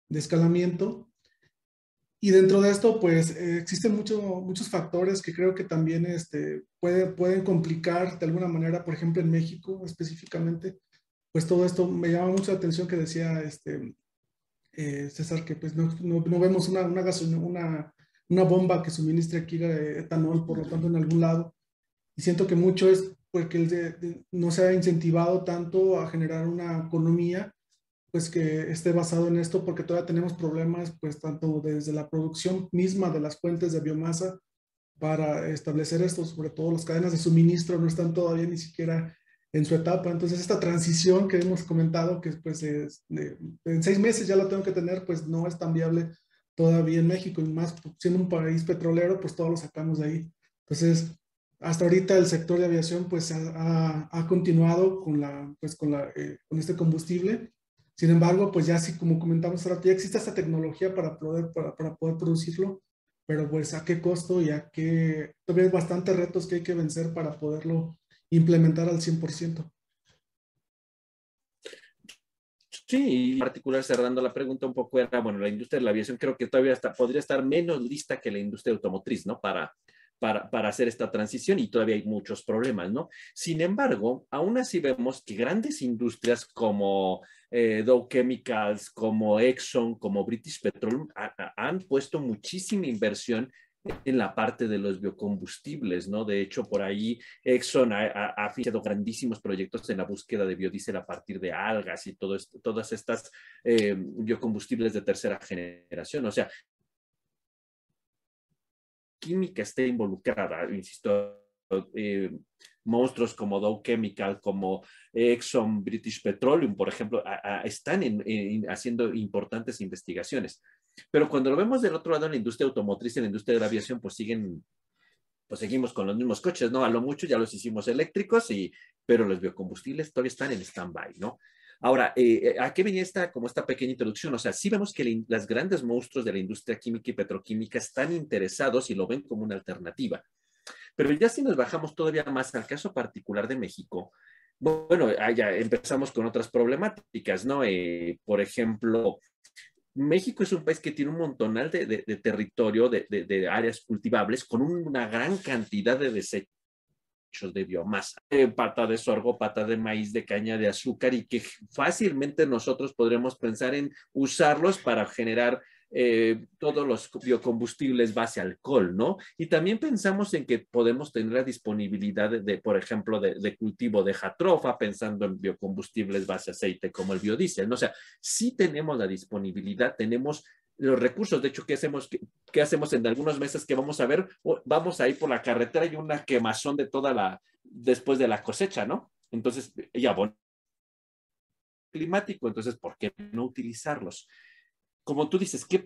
de escalamiento y dentro de esto, pues eh, existen muchos muchos factores que creo que también este, puede, pueden complicar de alguna manera, por ejemplo, en México específicamente, pues todo esto me llama mucho la atención que decía este, eh, César, que pues no, no, vemos una, una, una, una, bomba que suministre aquí etanol, por lo tanto, en algún lado. Y siento que mucho es porque no se ha incentivado tanto a generar una economía pues que esté basado en esto porque todavía tenemos problemas pues tanto desde la producción misma de las fuentes de biomasa para establecer esto, sobre todo las cadenas de suministro no están todavía ni siquiera en su etapa. Entonces esta transición que hemos comentado que pues es en seis meses ya la tengo que tener pues no es tan viable todavía en México y más siendo un país petrolero pues todo lo sacamos de ahí. Entonces hasta ahorita el sector de aviación pues ha, ha continuado con, la, pues, con, la, eh, con este combustible sin embargo, pues ya así como comentamos ahora, ya existe esta tecnología para poder, para, poder producirlo, pero pues a qué costo y a qué, todavía hay bastantes retos que hay que vencer para poderlo implementar al 100%. Sí, en particular cerrando la pregunta un poco era, bueno, la industria de la aviación creo que todavía está, podría estar menos lista que la industria automotriz, ¿no? Para, para, para, hacer esta transición y todavía hay muchos problemas, ¿no? Sin embargo, aún así vemos que grandes industrias como eh, Dow Chemicals, como Exxon, como British Petroleum, han puesto muchísima inversión en la parte de los biocombustibles, ¿no? De hecho, por ahí Exxon ha, ha, financiado grandísimos proyectos en la búsqueda de biodiesel a partir de algas y todo esto, todas estas eh, biocombustibles de tercera generación. O sea, química está involucrada, insisto, eh, monstruos como Dow Chemical, como Exxon, British Petroleum, por ejemplo, están haciendo importantes investigaciones. Pero cuando lo vemos del otro lado en la industria automotriz, en la industria de la aviación, pues siguen, pues seguimos con los mismos coches, ¿no? A lo mucho ya los hicimos eléctricos, y, pero los biocombustibles todavía están en stand-by, ¿no? Ahora, eh, ¿a qué venía esta, como esta pequeña introducción? O sea, sí vemos que las grandes monstruos de la industria química y petroquímica están interesados y lo ven como una alternativa. Pero ya si nos bajamos todavía más al caso particular de México, bueno, ya empezamos con otras problemáticas, ¿no? Eh, por ejemplo, México es un país que tiene un montonal de, territorio, de, áreas cultivables, con una gran cantidad de desechos de biomasa, eh, pata de sorgo, pata de maíz, de caña de azúcar, y que fácilmente nosotros podremos pensar en usarlos para generar eh, todos los biocombustibles base alcohol, ¿no? Y también pensamos en que podemos tener la disponibilidad de, por ejemplo, de, cultivo de jatrofa, pensando en biocombustibles base aceite como el biodiesel, ¿no? O sea, sí tenemos la disponibilidad, tenemos los recursos. De hecho, ¿qué hacemos, qué, hacemos en algunos meses que vamos a ver? Vamos a ir por la carretera y una quemazón de toda la, después de la cosecha, ¿no? Entonces, ya, bueno, climático, entonces, ¿por qué no utilizarlos? como tú dices, ¿qué,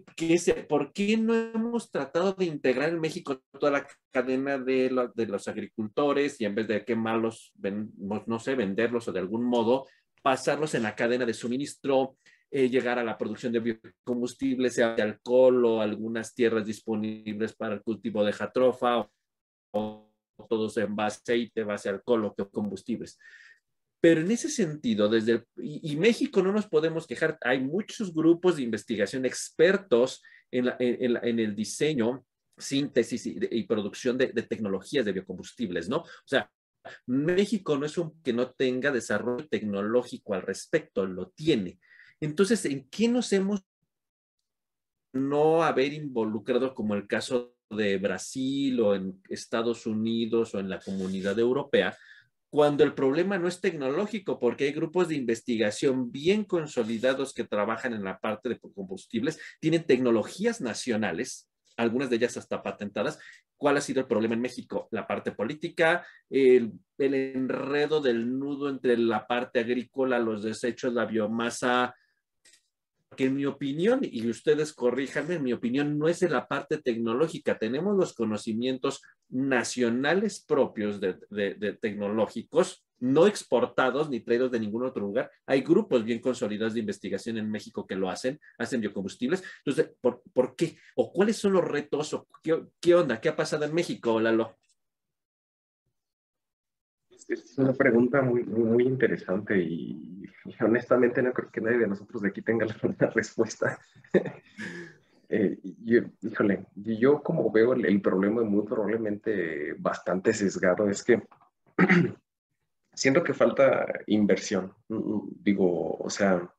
¿por qué no hemos tratado de integrar en México toda la cadena de, los agricultores y en vez de quemarlos, no sé, venderlos o de algún modo pasarlos en la cadena de suministro, eh, llegar a la producción de biocombustibles, sea de alcohol o algunas tierras disponibles para el cultivo de jatrofa o, todos en base aceite, base alcohol o combustibles. Pero en ese sentido, desde y, México no nos podemos quejar, hay muchos grupos de investigación expertos en, en, el diseño, síntesis y, producción de, tecnologías de biocombustibles, ¿no? O sea, México no es un que no tenga desarrollo tecnológico al respecto, lo tiene. Entonces, ¿en qué nos hemos no haber involucrado como el caso de Brasil o en Estados Unidos o en la comunidad europea? cuando el problema no es tecnológico, porque hay grupos de investigación bien consolidados que trabajan en la parte de combustibles, tienen tecnologías nacionales, algunas de ellas hasta patentadas. ¿Cuál ha sido el problema en México? La parte política, el, el enredo del nudo entre la parte agrícola, los desechos, la biomasa, que en mi opinión, y ustedes corríjanme, en mi opinión no es en la parte tecnológica, tenemos los conocimientos nacionales propios de, tecnológicos, no exportados ni traídos de ningún otro lugar. Hay grupos bien consolidados de investigación en México que lo hacen, hacen biocombustibles. Entonces, ¿por, qué? ¿O cuáles son los retos? ¿O qué, onda? ¿Qué ha pasado en México, Lalo? Es una pregunta muy, muy interesante y, honestamente no creo que nadie de nosotros de aquí tenga la, respuesta. Eh, yo, híjole, yo como veo el, problema muy probablemente bastante sesgado es que siento que falta inversión. Mm, mm, digo, o sea,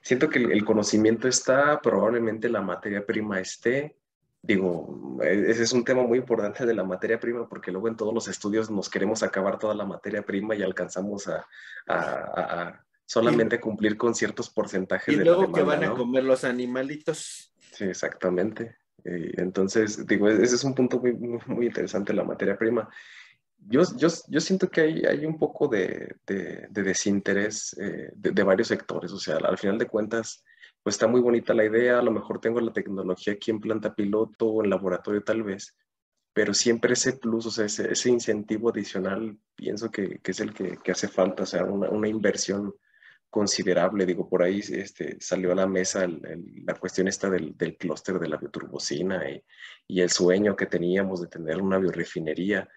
siento que el, conocimiento está, probablemente la materia prima esté. Digo, e, ese es un tema muy importante de la materia prima porque luego en todos los estudios nos queremos acabar toda la materia prima y alcanzamos a, a, solamente cumplir con ciertos porcentajes. Y luego que van a comer los animalitos. Sí, exactamente. Eh, entonces, digo, ese es un punto muy, muy interesante, la materia prima. Yo, yo, yo siento que hay, hay un poco de, de, desinterés eh, de, varios sectores. O sea, al final de cuentas, pues está muy bonita la idea. A lo mejor tengo la tecnología aquí en planta piloto o en laboratorio tal vez, pero siempre ese plus, o sea, ese, ese incentivo adicional, pienso que, que es el que, que, hace falta. O sea, una, una inversión considerable. Digo, por ahí este, salió a la mesa la cuestión esta del, del clúster de la bioturbocina y, y, el sueño que teníamos de tener una biorefinería.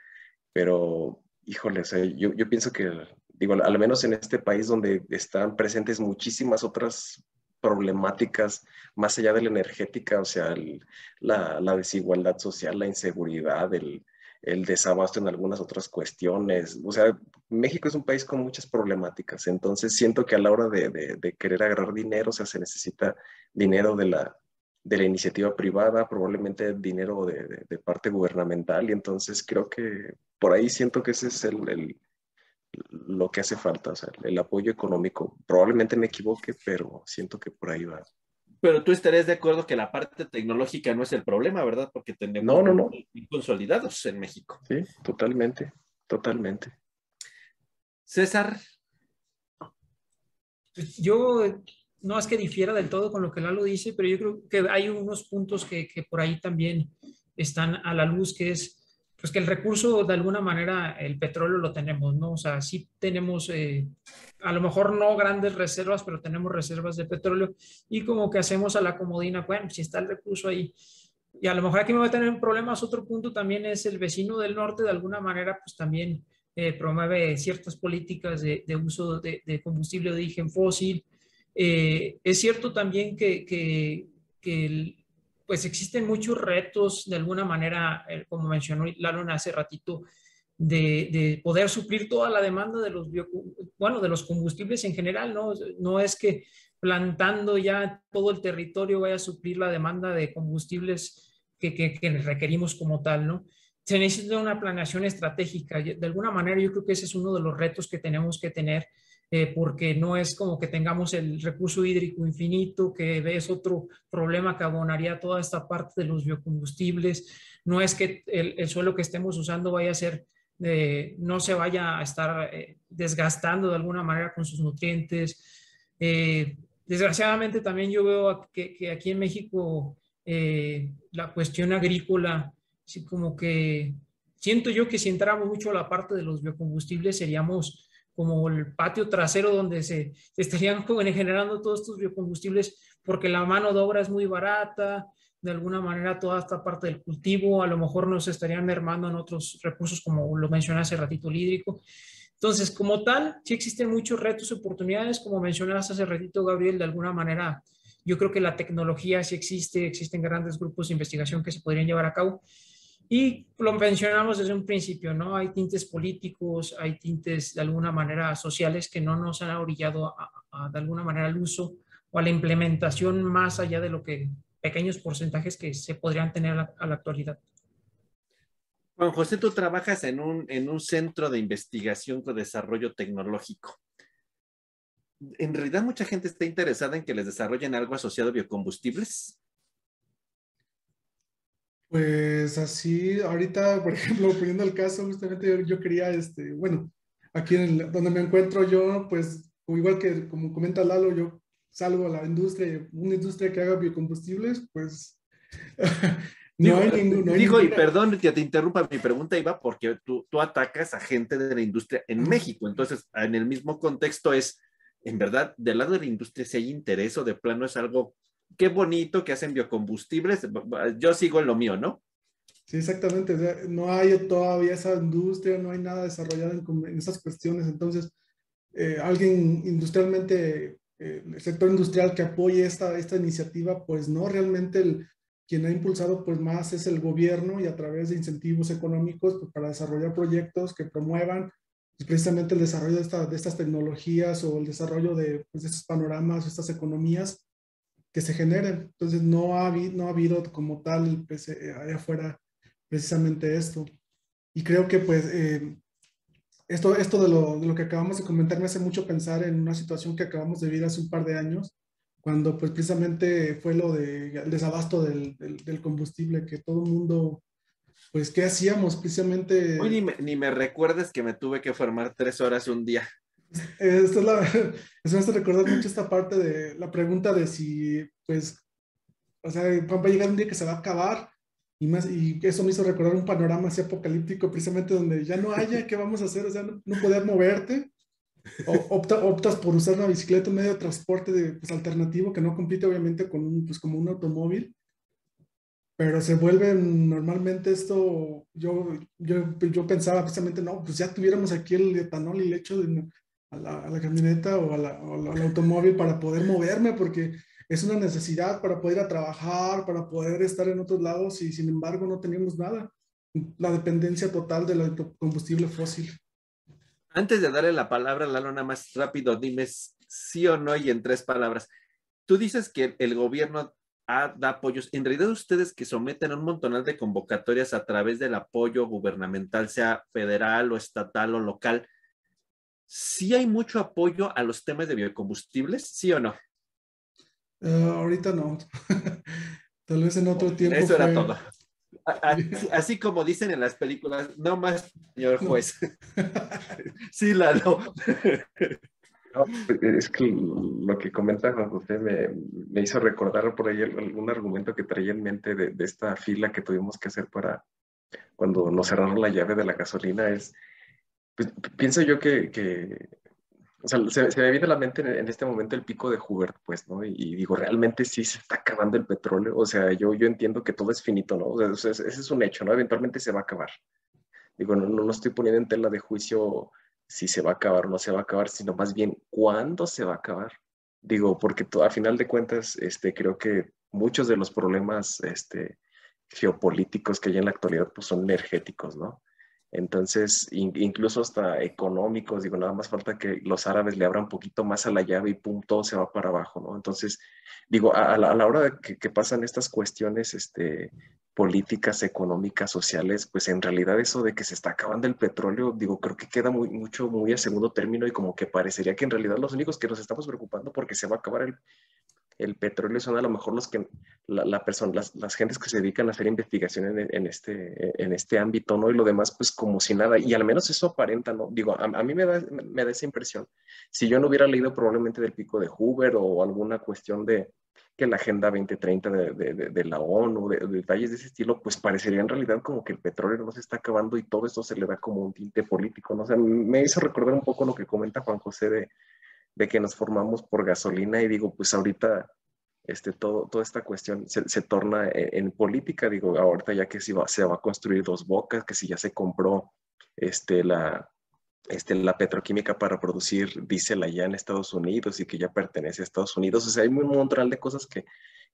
Pero, híjole, yo, yo, pienso que, digo, al menos en este país donde están presentes muchísimas otras problemáticas más allá de la energética, o sea, la, desigualdad social, la inseguridad, el, el desabasto en algunas otras cuestiones. O sea, México es un país con muchas problemáticas, entonces siento que a la hora de, querer agarrar dinero, o sea, se necesita dinero de la, de la iniciativa privada, probablemente dinero de, parte gubernamental, y entonces creo que por ahí siento que ese es el, lo que hace falta, o sea, el apoyo económico. Probablemente me equivoque, pero siento que por ahí va. Pero tú estarías de acuerdo que la parte tecnológica no es el problema, ¿verdad? Porque tenemos no, no, no. consolidados en México. Sí, totalmente, totalmente. César. Pues yo no es que difiera del todo con lo que Lalo dice, pero yo creo que hay unos puntos que, que por ahí también están a la luz, que es pues que el recurso de alguna manera, el petróleo lo tenemos, ¿no? O sea, sí tenemos, eh, a lo mejor no grandes reservas, pero tenemos reservas de petróleo y como que hacemos a la comodina, bueno, si está el recurso ahí. Y a lo mejor aquí me va a tener problemas. Otro punto también es el vecino del norte, de alguna manera, pues también eh, promueve ciertas políticas de, uso de, combustible de origen fósil. Eh, es cierto también que, que, pues existen muchos retos, de alguna manera, como mencionó Lalo hace ratito, de, poder suplir toda la demanda de los, bueno, de los combustibles en general, ¿no? No es que plantando ya todo el territorio vaya a suplir la demanda de combustibles que, que, requerimos como tal, ¿no? Se necesita una planeación estratégica. De alguna manera yo creo que ese es uno de los retos que tenemos que tener, eh, porque no es como que tengamos el recurso hídrico infinito, que es otro problema que abonaría toda esta parte de los biocombustibles. No es que el, el suelo que estemos usando vaya a ser no se vaya a estar eh, desgastando de alguna manera con sus nutrientes. Eh, desgraciadamente también yo veo que, aquí en México eh, la cuestión agrícola, así como que siento yo que si entramos mucho a la parte de los biocombustibles seríamos como el patio trasero donde se, estarían generando todos estos biocombustibles porque la mano de obra es muy barata, de alguna manera toda esta parte del cultivo, a lo mejor nos estarían mermando en otros recursos, como lo mencioné hace ratito, el hídrico. Entonces, como tal, sí existen muchos retos y oportunidades, como mencionaste hace ratito, Gabriel, de alguna manera, yo creo que la tecnología sí existe, existen grandes grupos de investigación que se podrían llevar a cabo. Y lo mencionamos desde un principio, ¿no? Hay tintes políticos, hay tintes de alguna manera sociales que no nos han orillado de alguna manera al uso o a la implementación más allá de lo que pequeños porcentajes que se podrían tener a la, actualidad. Juan José, tú trabajas en un, en un centro de investigación con desarrollo tecnológico. ¿En realidad mucha gente está interesada en que les desarrollen algo asociado a biocombustibles? Pues así, ahorita, por ejemplo, poniendo el caso, justamente yo, quería, este, bueno, aquí en donde me encuentro yo, pues igual que como comenta Lalo, yo salgo a la industria, una industria que haga biocombustibles, pues no hay ningún... digo, y perdón que te interrumpa, mi pregunta iba porque tú, tú atacas a gente de la industria en México, entonces en el mismo contexto es, en verdad, del lado de la industria si hay interés o de plano es algo, qué bonito que hacen biocombustibles, yo sigo en lo mío, ¿no? Sí, exactamente. No hay todavía esa industria, no hay nada desarrollado en, esas cuestiones. Entonces, eh, alguien industrialmente el sector industrial que apoye esta, esta iniciativa, pues no, realmente el, quien ha impulsado pues más es el gobierno y a través de incentivos económicos pues, para desarrollar proyectos que promuevan pues, precisamente el desarrollo de, estas tecnologías o el desarrollo de, pues, de estos panoramas, estas economías que se generen. Entonces no ha, no ha habido como tal pues, eh, allá afuera precisamente esto. Y creo que pues eh, esto, esto de, lo, de lo que acabamos de comentar me hace mucho pensar en una situación que acabamos de vivir hace un par de años, cuando pues precisamente fue lo del de, desabasto del, del, combustible, que todo el mundo, pues, ¿qué hacíamos? Precisamente... Hoy ni me, ni me recuerdes que me tuve que formar tres horas un día. Esto es la, eso me hace recordar mucho esta parte de la pregunta de si, pues, o sea, va a llegar un día que se va a acabar y, más, y eso me hizo recordar un panorama así apocalíptico, precisamente donde ya no haya, ¿qué vamos a hacer? O sea, no, no poder moverte. O, optas por usar una bicicleta, un medio de transporte de, pues, alternativo que no compite obviamente con un, pues, como un automóvil. Pero se vuelve normalmente esto, yo, yo, yo pensaba precisamente, no, pues ya tuviéramos aquí el etanol y le echo a, la, a, camioneta o, a al automóvil para poder moverme, porque es una necesidad para poder ir a trabajar, para poder estar en otros lados y sin embargo no tenemos nada. La dependencia total del combustible fósil. Antes de darle la palabra, Lalo, nada más rápido, dime sí o no y en tres palabras. Tú dices que el gobierno da apoyos. En realidad, ustedes que someten un montonal de convocatorias a través del apoyo gubernamental, sea federal o estatal o local, ¿sí hay mucho apoyo a los temas de biocombustibles? ¿Sí o no? Eh, ahorita no. Tal vez en otro tiempo. Eso era todo. Así, como dicen en las películas, no más, señor juez. sí, Lalo. No, es que lo que comenta Juan José me, me, hizo recordar por ahí algún argumento que traía en mente de, de, esta fila que tuvimos que hacer para cuando nos cerraron la llave de la gasolina. Es, pues, pienso yo que, que o sea, se, me viene a la mente en, este momento el pico de Hubert, pues, ¿no? Y, digo, realmente sí se está acabando el petróleo. O sea, yo, yo entiendo que todo es finito, ¿no? O sea, ese es un hecho, ¿no? Eventualmente se va a acabar. Digo, no, no estoy poniendo en tela de juicio si se va a acabar o no se va a acabar, sino más bien cuándo se va a acabar. Digo, porque a final de cuentas, este, creo que muchos de los problemas este, geopolíticos que hay en la actualidad pues, son energéticos, ¿no? Entonces, incluso hasta económicos, digo, nada más falta que los árabes le abran un poquito más a la llave y pum, todo se va para abajo, ¿no? Entonces, digo, a, la, hora de que, que, pasan estas cuestiones este, políticas, económicas, sociales, pues en realidad eso de que se está acabando el petróleo, digo, creo que queda muy, mucho, muy a segundo término y como que parecería que en realidad los únicos que nos estamos preocupando porque se va a acabar el, el petróleo son a lo mejor los que, la, persona, las, las, gentes que se dedican a hacer investigación en, en, este, en este ámbito, ¿no? Y lo demás, pues como si nada, y al menos eso aparenta, ¿no? Digo, a, a mí me da, me da esa impresión. Si yo no hubiera leído probablemente del pico de Hoover o alguna cuestión de, que la Agenda 2030 de, de, de la ONU, de, detalles de ese estilo, pues parecería en realidad como que el petróleo no se está acabando y todo esto se le da como un tinte político, ¿no? O sea, me hizo recordar un poco lo que comenta Juan José de, de que nos formamos por gasolina y digo, pues ahorita este, todo, toda esta cuestión se, torna en, política, digo, ahorita ya que se va, a construir dos bocas, que si ya se compró este, la, este, la petroquímica para producir diésel allá en Estados Unidos y que ya pertenece a Estados Unidos, o sea, hay un montón de cosas que,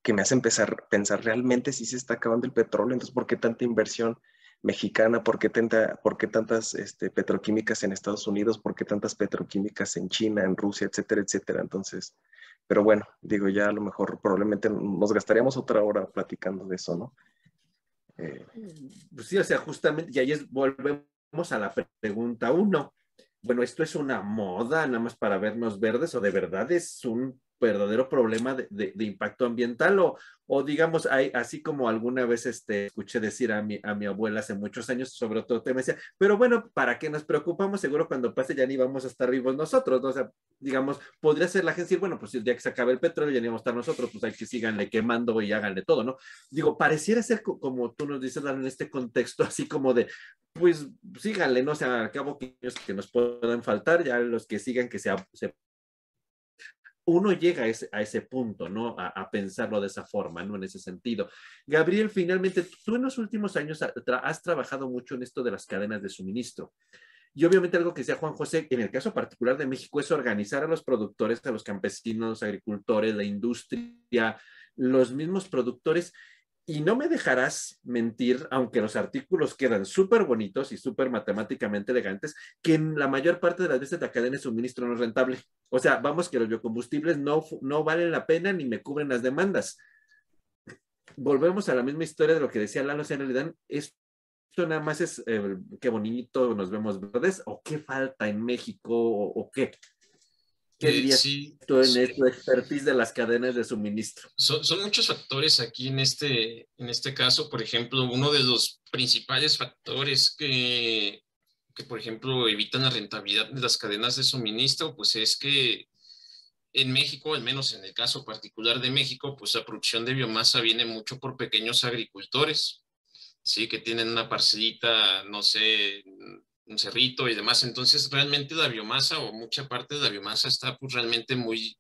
que me hacen empezar pensar realmente si se está acabando el petróleo, entonces, ¿por qué tanta inversión? Mexicana, ¿por qué, tanta, por qué tantas este, petroquímicas en Estados Unidos? ¿Por qué tantas petroquímicas en China, en Rusia, etcétera, etcétera? Entonces, pero bueno, digo, ya a lo mejor probablemente nos gastaríamos otra hora platicando de eso, ¿no? Eh, pues sí, o sea, justamente, y ahí volvemos a la pregunta uno. Bueno, ¿esto es una moda nada más para vernos verdes o de verdad es un verdadero problema de, impacto ambiental o, o, digamos, hay, así como alguna vez este, escuché decir a mi, a mi abuela hace muchos años sobre otro tema, decía, pero bueno, ¿para qué nos preocupamos? Seguro cuando pase ya ni vamos a estar vivos nosotros, ¿no? o sea, digamos, podría ser la gente decir, bueno, pues el día que se acabe el petróleo ya ni vamos a estar nosotros, pues hay que síganle quemando y háganle todo, ¿no? Digo, pareciera ser como tú nos dices, en este contexto así como de, pues síganle, ¿no? O sea, que, que nos puedan faltar, ya los que sigan que se uno llega a ese, a ese punto, ¿no? A, pensarlo de esa forma, ¿no? En ese sentido. Gabriel, finalmente, tú en los últimos años has trabajado mucho en esto de las cadenas de suministro. Y obviamente algo que decía Juan José, en el caso particular de México, es organizar a los productores, a los campesinos, los agricultores, la industria, los mismos productores y no me dejarás mentir, aunque los artículos quedan súper bonitos y súper matemáticamente elegantes, que en la mayor parte de las veces la cadena de suministro no es rentable. O sea, vamos que los biocombustibles no, no valen la pena ni me cubren las demandas. Volvemos a la misma historia de lo que decía Lalo, en realidad esto nada más es eh, qué bonito, nos vemos verdes, o qué falta en México, o, o qué. ¿Qué dirías sí, tú en sí. expertise de las cadenas de suministro? Son, son, muchos factores aquí en este, en este caso. Por ejemplo, uno de los principales factores que, que, por ejemplo, evitan la rentabilidad de las cadenas de suministro, pues es que en México, al menos en el caso particular de México, pues la producción de biomasa viene mucho por pequeños agricultores, ¿sí? Que tienen una parcelita, no sé, un cerrito y demás. Entonces, realmente la biomasa o mucha parte de la biomasa está pues realmente muy,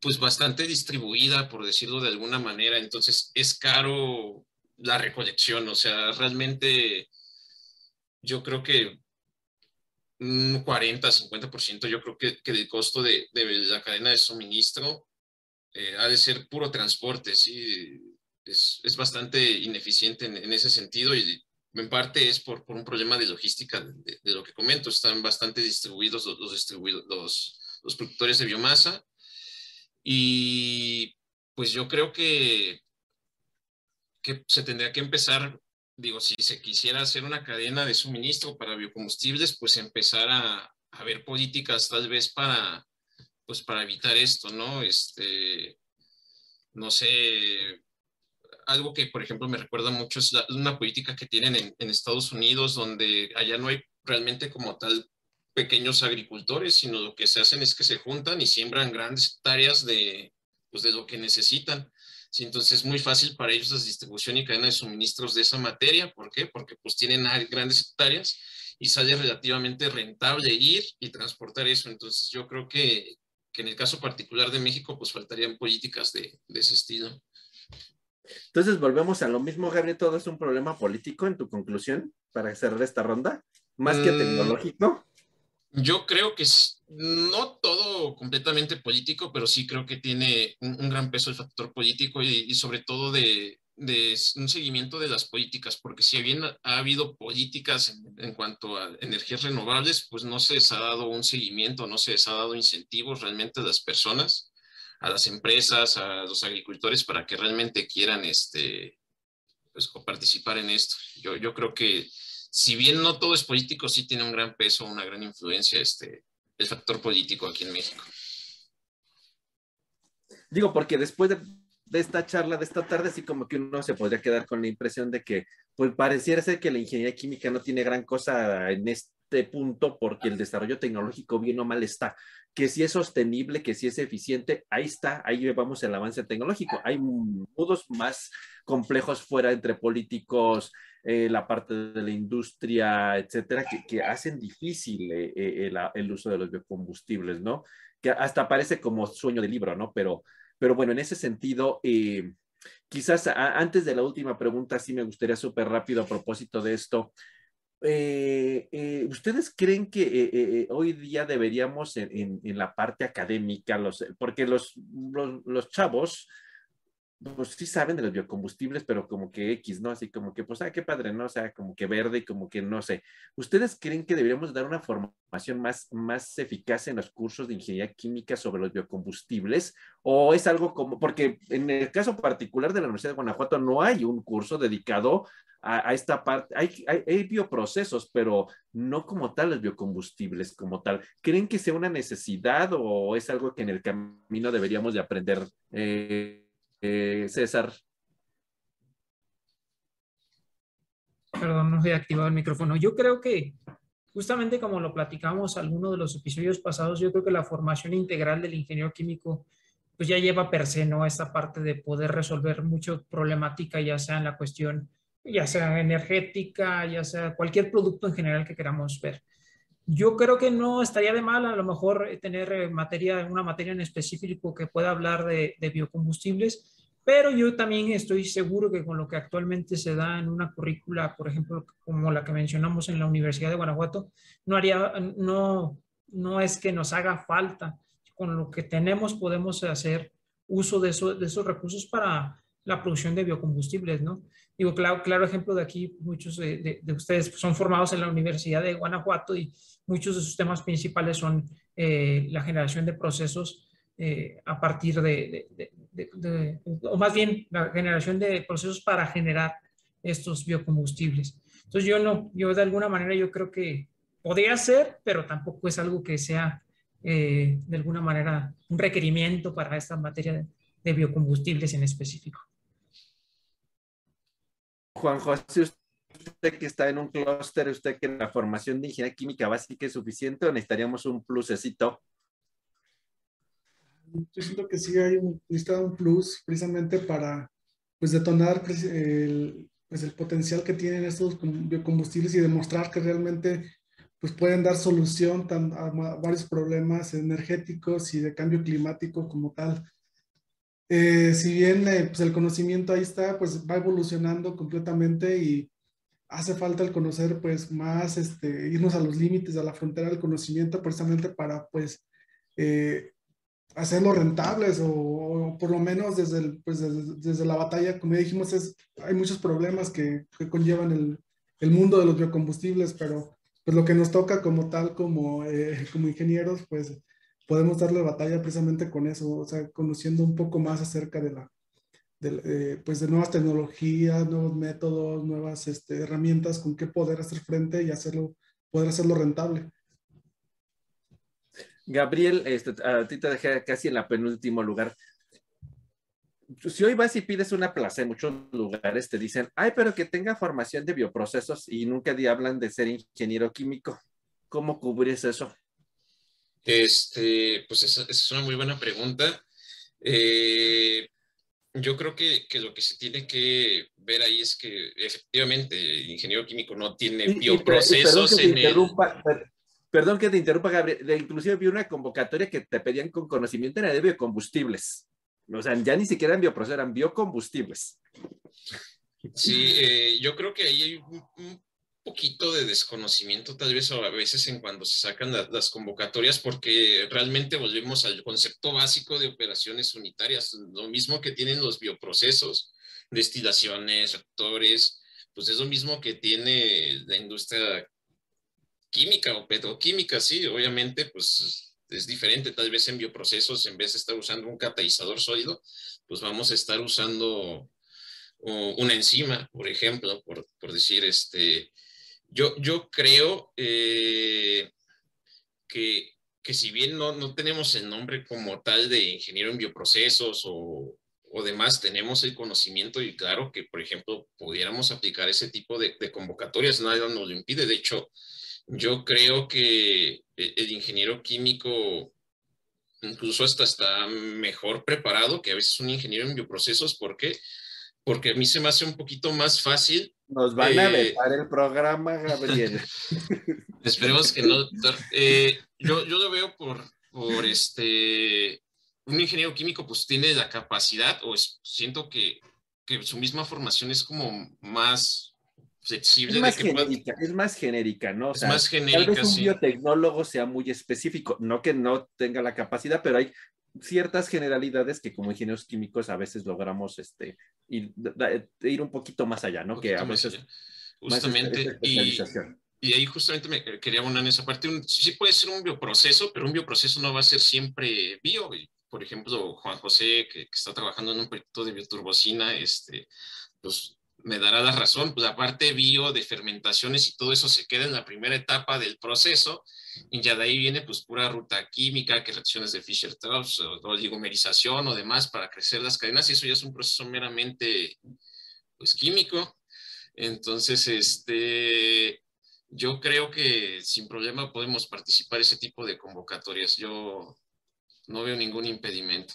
pues bastante distribuida, por decirlo de alguna manera. Entonces, es caro la recolección. O sea, realmente yo creo que un 40, 50%, yo creo que, que el costo de, de, la cadena de suministro eh, ha de ser puro transporte, sí. Es, es bastante ineficiente en, en ese sentido y en parte es por, por un problema de logística de, de, lo que comento. Están bastante distribuidos los, los, distribuidos, los, los productores de biomasa. Y pues yo creo que, que se tendría que empezar, digo, si se quisiera hacer una cadena de suministro para biocombustibles, pues empezar a, a ver políticas tal vez para, pues para evitar esto, ¿no? Este, no sé, algo que, por ejemplo, me recuerda mucho es la, una política que tienen en, Estados Unidos, donde allá no hay realmente como tal pequeños agricultores, sino lo que se hacen es que se juntan y siembran grandes hectáreas de, pues, de lo que necesitan. Entonces es muy fácil para ellos la distribución y cadena de suministros de esa materia. ¿Por qué? Porque pues tienen grandes hectáreas y sale relativamente rentable ir y transportar eso. Entonces yo creo que, que en el caso particular de México pues faltarían políticas de, de ese estilo. Entonces volvemos a lo mismo, Gabriel, todo es un problema político en tu conclusión para cerrar esta ronda, más que Mm. tecnológico. Yo creo que es- no todo completamente político, pero sí creo que tiene un, un gran peso el factor político y, y sobre todo de, un seguimiento de las políticas, porque si bien ha, ha habido políticas en, en cuanto a energías renovables, pues no se les ha dado un seguimiento, no se les ha dado incentivos realmente a las personas, a las empresas, a los agricultores para que realmente quieran este, pues, participar en esto. Yo, yo creo que si bien no todo es político, sí tiene un gran peso, una gran influencia este, el factor político aquí en México. Digo, porque después de, de esta charla de esta tarde, sí como que uno se podría quedar con la impresión de que, pues pareciera ser que la ingeniería química no tiene gran cosa en este punto porque el desarrollo tecnológico bien o mal está. Que si es sostenible, que si es eficiente, ahí está, ahí vamos el avance tecnológico. Hay nudos más complejos fuera entre políticos, eh, la parte de la industria, etcétera, que, que hacen difícil eh, eh, el, uso de los biocombustibles, ¿no? Que hasta parece como sueño de libro, ¿no? Pero pero bueno, en ese sentido, quizás antes de la última pregunta, sí me gustaría súper rápido a propósito de esto. Eh, eh, ¿Ustedes creen que eh, eh, hoy día deberíamos en, la parte académica, los, porque los, los chavos, pues sí saben de los biocombustibles, pero como que X, ¿no? Así como que, pues, ah, qué padre, ¿no? O sea, como que verde como que no sé. ¿Ustedes creen que deberíamos dar una formación más, más eficaz en los cursos de ingeniería química sobre los biocombustibles? ¿O es algo como, porque en el caso particular de la Universidad de Guanajuato no hay un curso dedicado a, a esta parte, hay, hay, hay, bioprocesos, pero no como tal los biocombustibles como tal. ¿Creen que sea una necesidad o es algo que en el camino deberíamos de aprender? Eh, eh, César. Perdón, no he activado el micrófono. Yo creo que justamente como lo platicamos alguno de los episodios pasados, yo creo que la formación integral del ingeniero químico pues ya lleva per se, ¿no? Esta parte de poder resolver mucha problemática, ya sea en la cuestión, ya sea energética, ya sea cualquier producto en general que queramos ver. Yo creo que no estaría de mal a lo mejor tener materia, una materia en específico que pueda hablar de, de, biocombustibles, pero yo también estoy seguro que con lo que actualmente se da en una currícula, por ejemplo, como la que mencionamos en la Universidad de Guanajuato, no, haría, no, no es que nos haga falta. Con lo que tenemos podemos hacer uso de, eso, de esos recursos para la producción de biocombustibles, ¿no? Digo, claro, claro ejemplo de aquí, muchos de, de, de, ustedes son formados en la Universidad de Guanajuato y muchos de sus temas principales son eh, la generación de procesos eh, a partir de, de, o más bien la generación de procesos para generar estos biocombustibles. Entonces yo no, yo de alguna manera yo creo que podría ser, pero tampoco es algo que sea eh, de alguna manera un requerimiento para esta materia de biocombustibles en específico. Juan José, usted que está en un clúster, usted que la formación de ingeniería química básica es suficiente o necesitaríamos un plusecito? Yo siento que sí hay un, necesita un plus precisamente para pues detonar el, pues, el potencial que tienen estos biocombustibles y demostrar que realmente pues pueden dar solución a varios problemas energéticos y de cambio climático como tal. Eh, si bien eh, pues el conocimiento ahí está, pues va evolucionando completamente y hace falta el conocer pues más, este, irnos a los límites, a la frontera del conocimiento precisamente para pues eh, hacerlo rentables o, o, por lo menos desde, el, pues desde, desde, la batalla, como ya dijimos, es, hay muchos problemas que, que conllevan el, el, mundo de los biocombustibles, pero pues lo que nos toca como tal, como, eh, como ingenieros, pues podemos darle batalla precisamente con eso, o sea, conociendo un poco más acerca de la, de, eh, pues de nuevas tecnologías, nuevos métodos, nuevas este, herramientas con qué poder hacer frente y hacerlo, poder hacerlo rentable. Gabriel, este, a ti te dejé casi en la penúltimo lugar. Si hoy vas y pides una plaza en muchos lugares, te dicen, ay, pero que tenga formación de bioprocesos y nunca hablan de ser ingeniero químico. ¿Cómo cubres eso? Este, pues esa, esa es una muy buena pregunta. Eh, yo creo que, que, lo que se tiene que ver ahí es que efectivamente el ingeniero químico no tiene y, bioprocesos y, en el... Perdón que te interrumpa, Gabriel. Inclusive vi una convocatoria que te pedían con conocimiento en de biocombustibles. O sea, ya ni siquiera eran bioprocesos, eran biocombustibles. Sí, eh, yo creo que ahí hay un, poquito de desconocimiento tal vez a veces en cuando se sacan las convocatorias porque realmente volvemos al concepto básico de operaciones unitarias, lo mismo que tienen los bioprocesos, destilaciones, reactores, pues es lo mismo que tiene la industria química o petroquímica, sí, obviamente pues es diferente, tal vez en bioprocesos en vez de estar usando un catalizador sólido, pues vamos a estar usando una enzima, por ejemplo, por, por decir, este, yo, yo creo eh, que, que, si bien no, no, tenemos el nombre como tal de ingeniero en bioprocesos o, o, demás, tenemos el conocimiento y claro que, por ejemplo, pudiéramos aplicar ese tipo de, de convocatorias, nada nos lo impide. De hecho, yo creo que el ingeniero químico incluso hasta está mejor preparado que a veces un ingeniero en bioprocesos. ¿Por qué? porque a mí se me hace un poquito más fácil. Nos van a eh, vetar el programa, Gabriel. Esperemos que no. Eh, yo, yo lo veo por, por este. Un ingeniero químico, pues tiene la capacidad, o siento que, que su misma formación es como más flexible. Es más, genérica, es más genérica, ¿no? es más genérica. Tal vez un biotecnólogo sea muy específico, no que no tenga la capacidad, pero hay ciertas generalidades que como ingenieros químicos a veces logramos este, ir, ir un poquito más allá, ¿no? Que a veces... Justamente. y, y, ahí justamente me quería abonar en esa parte. sí puede ser un bioproceso, pero un bioproceso no va a ser siempre bio. Por ejemplo, Juan José, que, que está trabajando en un proyecto de bioturbocina, este, pues me dará la razón, pues aparte bio de fermentaciones y todo eso se queda en la primera etapa del proceso y ya de ahí viene pues pura ruta química, que reacciones de Fischer-Tropsch o oligomerización o demás para crecer las cadenas y eso ya es un proceso meramente pues químico. Entonces, este, yo creo que sin problema podemos participar ese tipo de convocatorias. Yo no veo ningún impedimento.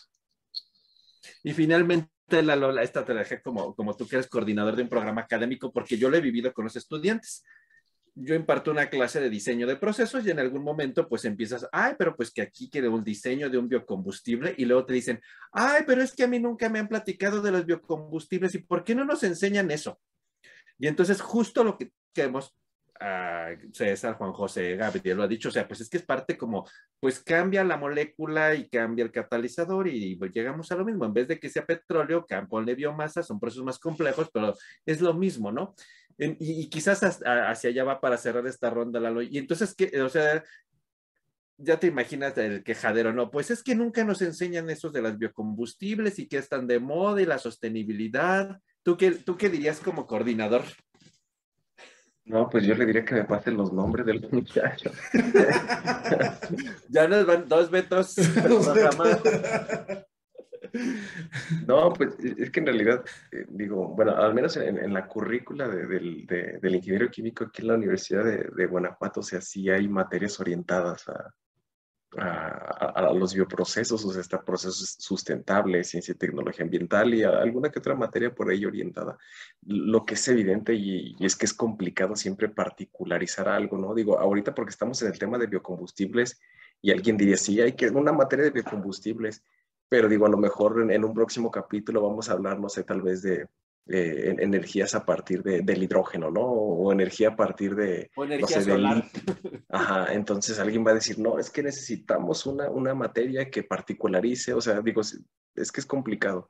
Y finalmente, esta te la dejé como, como tú que eres coordinador de un programa académico, porque yo lo he vivido con los estudiantes. Yo imparto una clase de diseño de procesos y en algún momento pues empiezas, ay, pero pues que aquí quiere un diseño de un biocombustible y luego te dicen, ay, pero es que a mí nunca me han platicado de los biocombustibles y ¿por qué no nos enseñan eso? Y entonces justo lo que, que hemos César, Juan José, Gabriel lo ha dicho, o sea, pues es que es parte como, pues cambia la molécula y cambia el catalizador y pues llegamos a lo mismo, en vez de que sea petróleo, ponle biomasa, son procesos más complejos, pero es lo mismo, ¿no? y, quizás hacia allá va para cerrar esta ronda, Lalo. Y entonces, ¿qué? O sea, ya te imaginas el quejadero, ¿no? Pues es que nunca nos enseñan esos de las biocombustibles y que están de moda y la sostenibilidad. ¿Tú qué, tú qué dirías como coordinador? No, pues yo le diría que me pasen los nombres de los muchachos. ya nos van dos vetos. no, pues es que en realidad, eh, digo, bueno, al menos en, la currícula del, del, ingeniero químico aquí en la Universidad de, de Guanajuato, o sea, sí hay materias orientadas a, a, los bioprocesos, o sea, está procesos sustentables, ciencia y tecnología ambiental y alguna que otra materia por ahí orientada. Lo que es evidente y, es que es complicado siempre particularizar algo, ¿no? Digo, ahorita porque estamos en el tema de biocombustibles y alguien diría, sí, hay que una materia de biocombustibles, pero digo, a lo mejor en un próximo capítulo vamos a hablar, no sé, tal vez de, eh, energías a partir de, del hidrógeno, ¿no? O, energía a partir de... O energía solar. Ajá, entonces alguien va a decir, no, es que necesitamos una, una materia que particularice, o sea, digo, es que es complicado.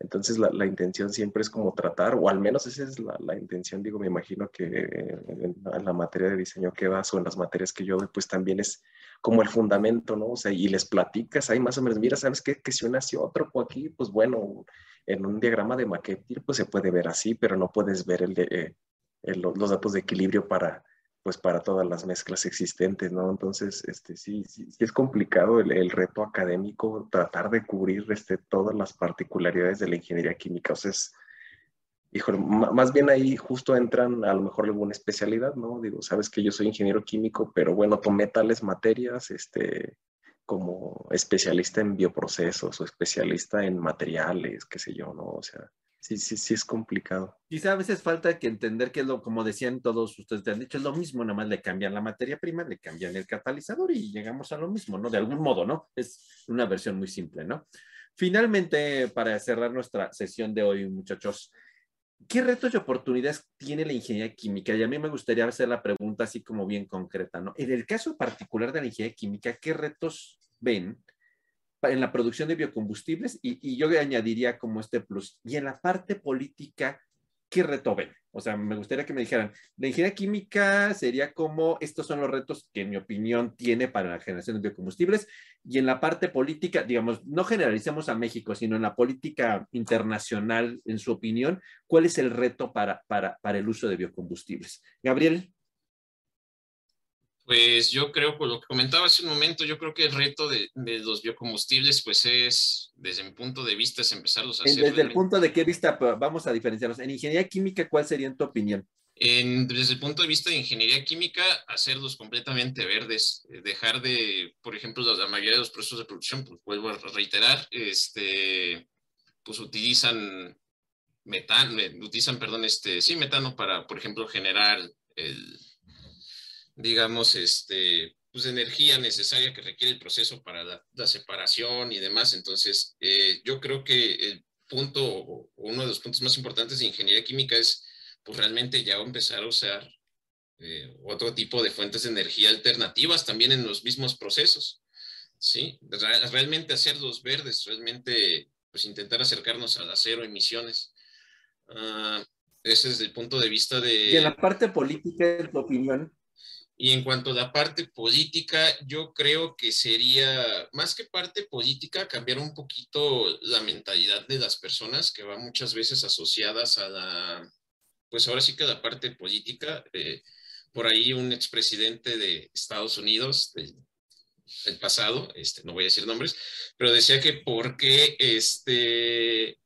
Entonces la, la, intención siempre es como tratar, o al menos esa es la, la intención, digo, me imagino que en, la materia de diseño que vas o en las materias que yo doy, pues también es como el fundamento, ¿no? O sea, y les platicas ahí más o menos, mira, ¿sabes qué? Que si un otro aquí, pues bueno, en un diagrama de Maquetir, pues se puede ver así, pero no puedes ver el eh, los datos de equilibrio para, pues para todas las mezclas existentes, ¿no? Entonces, este, sí, es complicado el, reto académico tratar de cubrir este, todas las particularidades de la ingeniería química. O sea, es, más bien ahí justo entran a lo mejor alguna especialidad, ¿no? Digo, sabes que yo soy ingeniero químico, pero bueno, tomé tales materias, este, como especialista en bioprocesos o especialista en materiales, qué sé yo, ¿no? O sea, sí, sí, sí es complicado. Quizá a veces falta que entender que lo, como decían todos ustedes, te han dicho, es lo mismo, nada más le cambian la materia prima, le cambian el catalizador y llegamos a lo mismo, ¿no? De algún modo, ¿no? Es una versión muy simple, ¿no? Finalmente, para cerrar nuestra sesión de hoy, muchachos, ¿qué retos y oportunidades tiene la ingeniería química? Y a mí me gustaría hacer la pregunta así como bien concreta, ¿no? En el caso particular de la ingeniería química, ¿qué retos ven en la producción de biocombustibles? Y, y yo añadiría como este plus. Y en la parte política, ¿qué reto ven? O sea, me gustaría que me dijeran, la ingeniería química sería como estos son los retos que en mi opinión tiene para la generación de biocombustibles y en la parte política, digamos, no generalicemos a México, sino en la política internacional, en su opinión, ¿cuál es el reto para, para, para el uso de biocombustibles? Gabriel. Pues yo creo, por lo que comentaba hace un momento, yo creo que el reto de, de los biocombustibles, pues es, desde mi punto de vista, es empezarlos a hacer. Desde el punto de qué vista vamos a diferenciarlos. En ingeniería química, ¿cuál sería en tu opinión? En, desde el punto de vista de ingeniería química, hacerlos completamente verdes, eh, dejar de, por ejemplo, la, la mayoría de los procesos de producción, pues vuelvo a reiterar, este, pues utilizan metano, utilizan, perdón, este, sí, metano para, por ejemplo, generar el digamos, este, pues, energía necesaria que requiere el proceso para la, la separación y demás. Entonces, eh, yo creo que el punto, uno de los puntos más importantes de ingeniería química es, pues realmente ya empezar a usar eh, otro tipo de fuentes de energía alternativas también en los mismos procesos. ¿sí? Realmente hacerlos verdes, realmente pues intentar acercarnos a las cero emisiones. Uh, ese es el punto de vista de... Y en la parte política, en tu opinión, y en cuanto a la parte política, yo creo que sería, más que parte política, cambiar un poquito la mentalidad de las personas que va muchas veces asociadas a la, pues ahora sí que la parte política. Eh, por ahí un expresidente de Estados Unidos, del, del pasado, este, no voy a decir nombres, pero decía que por qué este,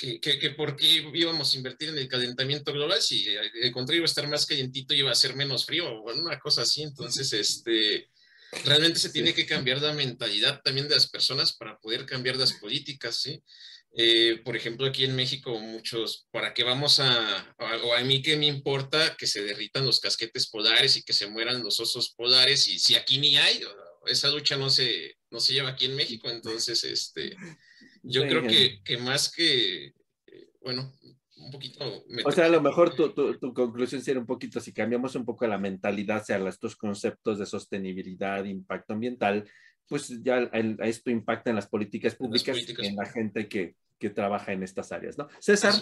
que, que, que, por qué íbamos a invertir en el calentamiento global si el contrario iba a estar más calientito y iba a ser menos frío, o una cosa así. Entonces, este, realmente se tiene que cambiar la mentalidad también de las personas para poder cambiar las políticas, ¿sí? Eh, por ejemplo, aquí en México, muchos, ¿para qué vamos a, a, o a mí qué me importa que se derritan los casquetes polares y que se mueran los osos polares? Y si aquí ni hay, esa lucha no se, no se lleva aquí en México, entonces, este, yo creo que, que, más que, eh, bueno, un poquito... O sea, a lo mejor tu, tu, tu, conclusión sería un poquito, si cambiamos un poco la mentalidad hacia estos conceptos de sostenibilidad, impacto ambiental, pues ya el, esto impacta en las políticas públicas, las políticas. en la gente que, que, trabaja en estas áreas, ¿no? César.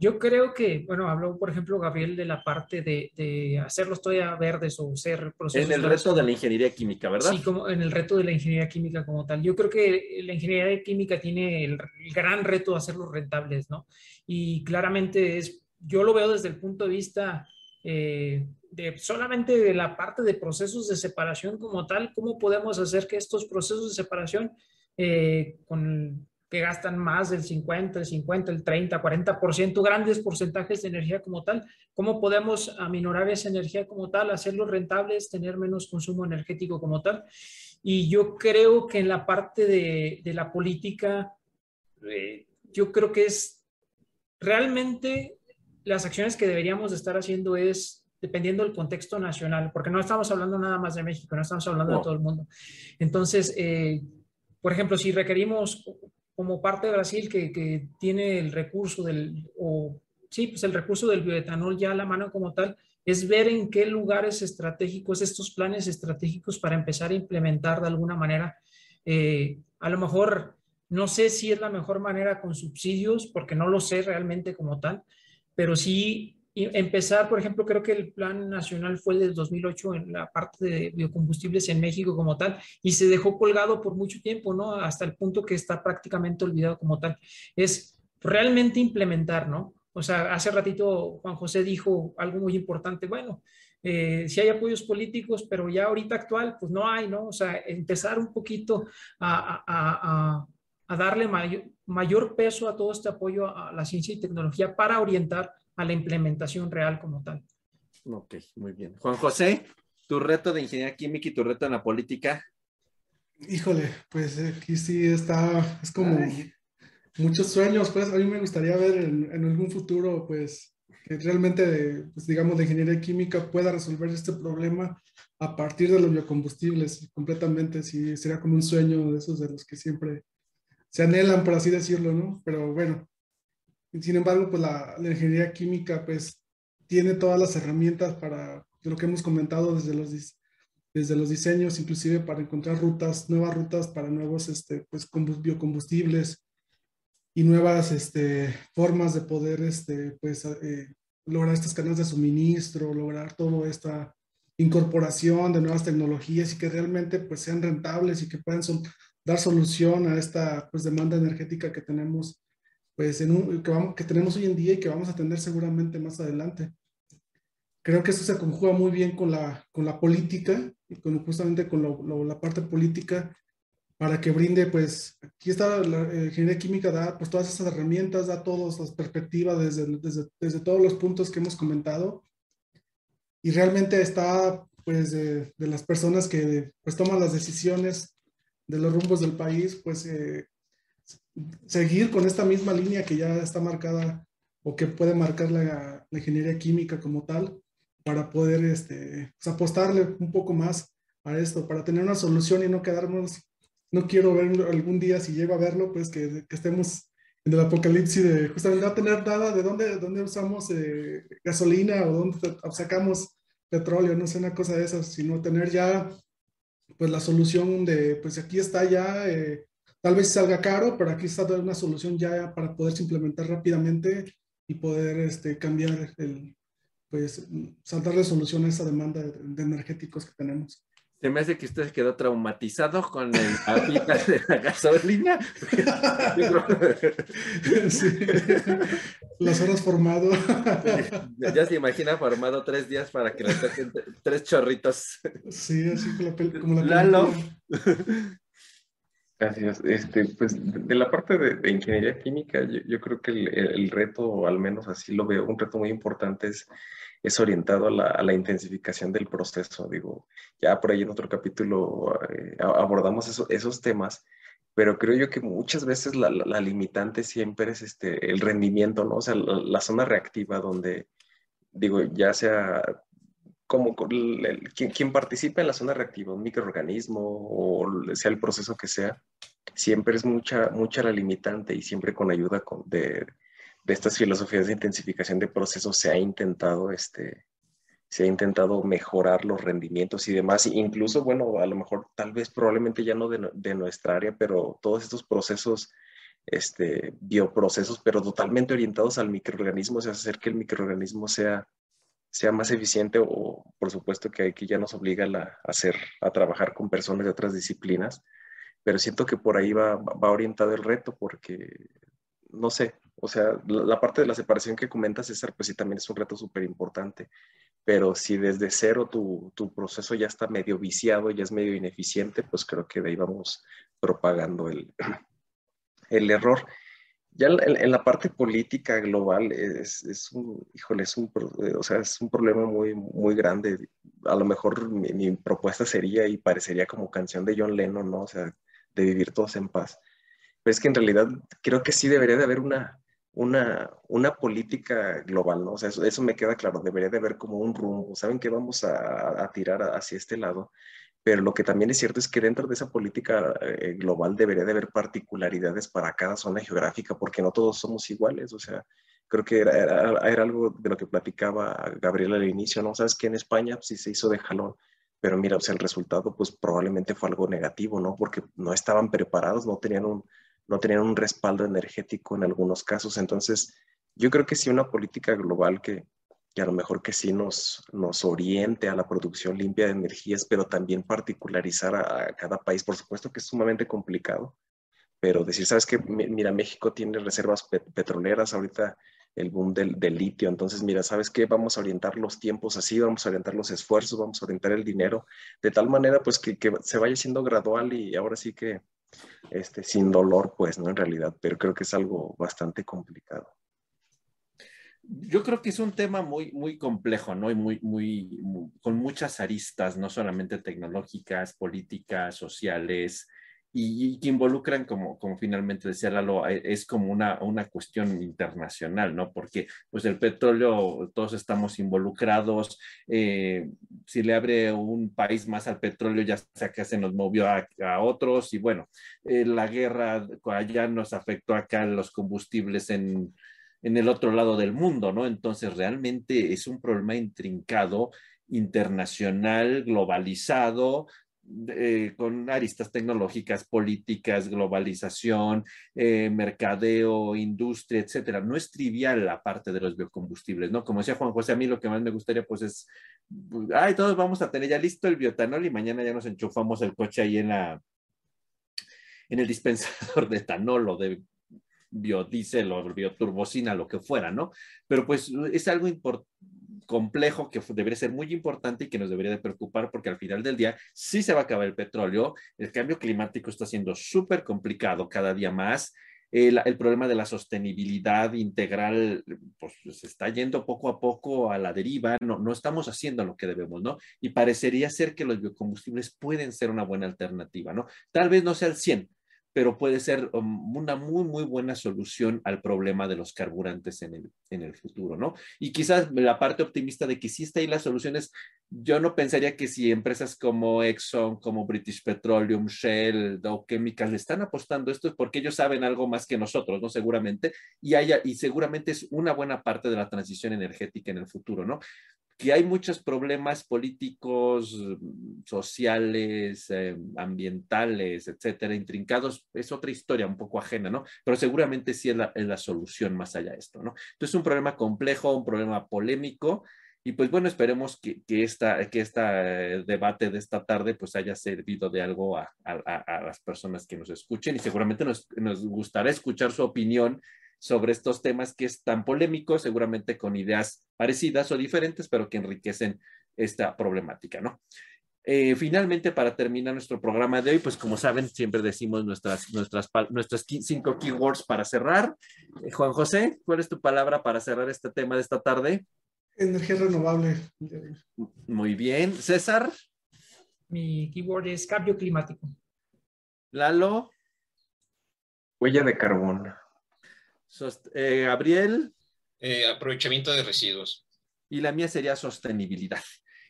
Yo creo que, bueno, habló, por ejemplo, Gabriel de la parte de, de hacerlos todavía verdes o ser procesos. En el reto de la ingeniería química, ¿verdad? Sí, como en el reto de la ingeniería química como tal. Yo creo que la ingeniería química tiene el, el gran reto de hacerlos rentables, ¿no? Y claramente es, yo lo veo desde el punto de vista eh, de solamente de la parte de procesos de separación como tal, cómo podemos hacer que estos procesos de separación eh, con que gastan más del 50, el 50, el 30, 40%, grandes porcentajes de energía como tal. ¿Cómo podemos aminorar esa energía como tal, hacerlos rentables, tener menos consumo energético como tal? Y yo creo que en la parte de, de la política, eh, yo creo que es realmente las acciones que deberíamos de estar haciendo es dependiendo del contexto nacional, porque no estamos hablando nada más de México, no estamos hablando no. de todo el mundo. Entonces, eh, por ejemplo, si requerimos como parte de Brasil que, que, tiene el recurso del, o sí, pues el recurso del bioetanol ya a la mano como tal, es ver en qué lugares estratégicos, estos planes estratégicos para empezar a implementar de alguna manera. Eh, a lo mejor, no sé si es la mejor manera con subsidios, porque no lo sé realmente como tal, pero sí empezar, por ejemplo, creo que el plan nacional fue el del 2008 en la parte de biocombustibles en México como tal y se dejó colgado por mucho tiempo, ¿no? Hasta el punto que está prácticamente olvidado como tal. Es realmente implementar, ¿no? O sea, hace ratito Juan José dijo algo muy importante, bueno, eh, si hay apoyos políticos, pero ya ahorita actual, pues no hay, ¿no? O sea, empezar un poquito a, a, a, a darle mayor, mayor peso a todo este apoyo a la ciencia y tecnología para orientar a la implementación real como tal. Ok, muy bien. Juan José, tu reto de ingeniería química y tu reto en la política. Híjole, pues aquí sí está, es como Ay. muchos sueños, pues a mí me gustaría ver en, en algún futuro, pues, que realmente, pues digamos, la ingeniería química pueda resolver este problema a partir de los biocombustibles completamente. Sí, sería como un sueño de esos de los que siempre se anhelan, por así decirlo, ¿no? Pero bueno, sin embargo, pues la, la ingeniería química, pues tiene todas las herramientas para lo que hemos comentado desde los, desde los diseños, inclusive para encontrar rutas, nuevas rutas para nuevos este, pues, biocombustibles y nuevas este, formas de poder este, pues, eh, lograr estas cadenas de suministro, lograr toda esta incorporación de nuevas tecnologías y que realmente pues, sean rentables y que puedan dar solución a esta pues, demanda energética que tenemos, pues, un, que, que tenemos hoy en día y que vamos a tener seguramente más adelante. Creo que eso se conjuga muy bien con la, con la política y con, justamente con la parte política para que brinde, pues, aquí está la eh, ingeniería química, da pues todas esas herramientas, da todas las perspectivas desde, desde, desde, todos los puntos que hemos comentado. Y realmente está, pues, de, de las personas que, pues, toman las decisiones de los rumbos del país, pues, eh, seguir con esta misma línea que ya está marcada o que puede marcar la, ingeniería química como tal para poder este, pues, apostarle un poco más a esto, para tener una solución y no quedarnos, no quiero ver algún día, si llego a verlo, pues que, que estemos en el apocalipsis de justamente no tener nada de dónde, dónde usamos eh, gasolina o dónde sacamos petróleo, no sé, una cosa de esas, sino tener ya pues la solución de, pues aquí está ya, eh, tal vez salga caro, pero aquí está una solución ya para poder implementar rápidamente y poder este, cambiar el, pues saltarle solución a esa demanda de, energéticos que tenemos. Se me hace que usted quedó traumatizado con el apita de la gasolina. sí. Las horas formado. ya se imagina formado tres días para que le saquen tres chorritos. Sí, así como la, Lalo. Gracias. Este, pues de la parte de, ingeniería química, yo, creo que el, reto, al menos así lo veo, un reto muy importante es es orientado a la, intensificación del proceso. Digo, ya por ahí en otro capítulo eh, abordamos esos temas, pero creo yo que muchas veces la, limitante siempre es este, el rendimiento, ¿no? O sea, la, zona reactiva donde, digo, ya sea como quien, participa en la zona reactiva, un microorganismo o sea el proceso que sea, siempre es mucha, mucha la limitante y siempre con ayuda de, de estas filosofías de intensificación de procesos se ha intentado, este, se ha intentado mejorar los rendimientos y demás. Incluso, bueno, a lo mejor tal vez probablemente ya no de, nuestra área, pero todos estos procesos, este, bioprocesos, pero totalmente orientados al microorganismo, o sea, hacer que el microorganismo sea, sea más eficiente o por supuesto que aquí ya nos obliga a, hacer, a trabajar con personas de otras disciplinas, pero siento que por ahí va, orientado el reto porque, no sé, o sea, la, parte de la separación que comentas, César, pues sí, también es un reto súper importante. Pero si desde cero tu, tu, proceso ya está medio viciado, ya es medio ineficiente, pues creo que de ahí vamos propagando el, el error. Ya en, la parte política global es, es, un, híjole, es un, o sea, es un problema muy, muy grande. A lo mejor mi, mi propuesta sería y parecería como canción de John Lennon, ¿no? O sea, de vivir todos en paz. Pero es que en realidad creo que sí debería de haber una, una, una política global, ¿no? O sea, eso, me queda claro, debería de haber como un rumbo, saben que vamos a, tirar hacia este lado, pero lo que también es cierto es que dentro de esa política eh, global debería de haber particularidades para cada zona geográfica, porque no todos somos iguales, o sea, creo que era, era, algo de lo que platicaba Gabriela al inicio, ¿no? Sabes que en España pues, sí se hizo de jalón, pero mira, o sea, el resultado pues probablemente fue algo negativo, ¿no? Porque no estaban preparados, no tenían un, no tenían un respaldo energético en algunos casos. Entonces, yo creo que sí una política global que, a lo mejor que sí nos, nos oriente a la producción limpia de energías, pero también particularizar a, cada país. Por supuesto que es sumamente complicado, pero decir, sabes que, mira, México tiene reservas petroleras, ahorita el boom del, litio, entonces, mira, sabes qué, vamos a orientar los tiempos así, vamos a orientar los esfuerzos, vamos a orientar el dinero, de tal manera, pues, que, que se vaya siendo gradual y ahora sí que este, sin dolor, pues, ¿no? En realidad, pero creo que es algo bastante complicado. Yo creo que es un tema muy, muy complejo, ¿no? Y muy, muy, con muchas aristas, no solamente tecnológicas, políticas, sociales, y, que involucran, como, como finalmente decía Lalo, eh, es como una, una cuestión internacional, ¿no? Porque pues el petróleo, todos estamos involucrados, eh, si le abre un país más al petróleo, ya sea que se nos movió a, otros, y bueno, eh, la guerra allá nos afectó acá los combustibles en, en el otro lado del mundo, ¿no? Entonces realmente es un problema intrincado internacional, globalizado, eh, con aristas tecnológicas, políticas, globalización, eh, mercadeo, industria, etcétera. No es trivial la parte de los biocombustibles, ¿no? Como decía Juan José, a mí lo que más me gustaría, pues es, pues, ay, todos vamos a tener ya listo el biotanol y mañana ya nos enchufamos el coche ahí en la, en el dispensador de etanol o de biodiesel o bioturbocina, lo que fuera, ¿no? Pero pues es algo complejo que debería ser muy importante y que nos debería de preocupar porque al final del día sí se va a acabar el petróleo, el cambio climático está siendo súper complicado cada día más, el, problema de la sostenibilidad integral pues se está yendo poco a poco a la deriva, no, no estamos haciendo lo que debemos, ¿no? Y parecería ser que los biocombustibles pueden ser una buena alternativa, ¿no? Tal vez no sea el 100, pero puede ser um, una muy, muy buena solución al problema de los carburantes en el, en el futuro, ¿no? Y quizás la parte optimista de que sí está ahí las soluciones, yo no pensaría que si empresas como Exxon, como British Petroleum, Shell, Dow Chemical le están apostando esto es porque ellos saben algo más que nosotros, ¿no? Seguramente, y, haya, y seguramente es una buena parte de la transición energética en el futuro, ¿no? que hay muchos problemas políticos, sociales, eh, ambientales, etcétera, intrincados, es otra historia un poco ajena, ¿no? Pero seguramente sí es la, solución más allá de esto, ¿no? Entonces es un problema complejo, un problema polémico, y pues bueno, esperemos que, que, esta, que este debate de esta tarde pues haya servido de algo a, las personas que nos escuchen y seguramente nos, nos gustará escuchar su opinión sobre estos temas que es tan polémicos, seguramente con ideas parecidas o diferentes, pero que enriquecen esta problemática, ¿no? Eh, finalmente, para terminar nuestro programa de hoy, pues como saben, siempre decimos nuestras, nuestras, nuestras cinco keywords para cerrar. Eh, Juan José, ¿cuál es tu palabra para cerrar este tema de esta tarde? Energía renovable. Muy bien. César. Mi keyword es cambio climático. Lalo. Huella de carbón. Eh, Gabriel. Eh, aprovechamiento de residuos. Y la mía sería sostenibilidad.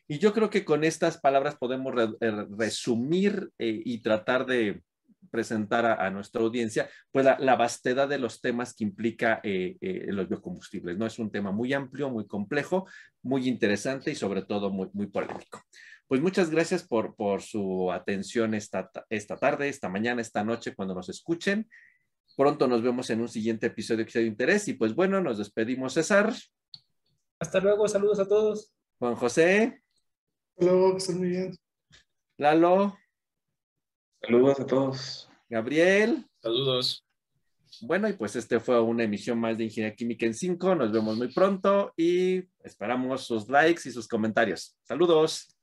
Y yo creo que con estas palabras podemos eh, resumir y tratar de presentar a, nuestra audiencia pues la, vastedad de los temas que implica los biocombustibles. ¿no? Es un tema muy amplio, muy complejo, muy interesante y sobre todo muy, muy polémico. Pues muchas gracias por, por su atención esta, esta tarde, esta mañana, esta noche, cuando nos escuchen. Pronto nos vemos en un siguiente episodio que sea de interés. Y pues bueno, nos despedimos, César. Hasta luego, saludos a todos. Juan José. Hasta luego, que estén muy bien. Lalo. Saludos a todos. Gabriel. Saludos. Bueno, y pues este fue una emisión más de Ingeniería Química en 5. Nos vemos muy pronto y esperamos sus likes y sus comentarios. Saludos.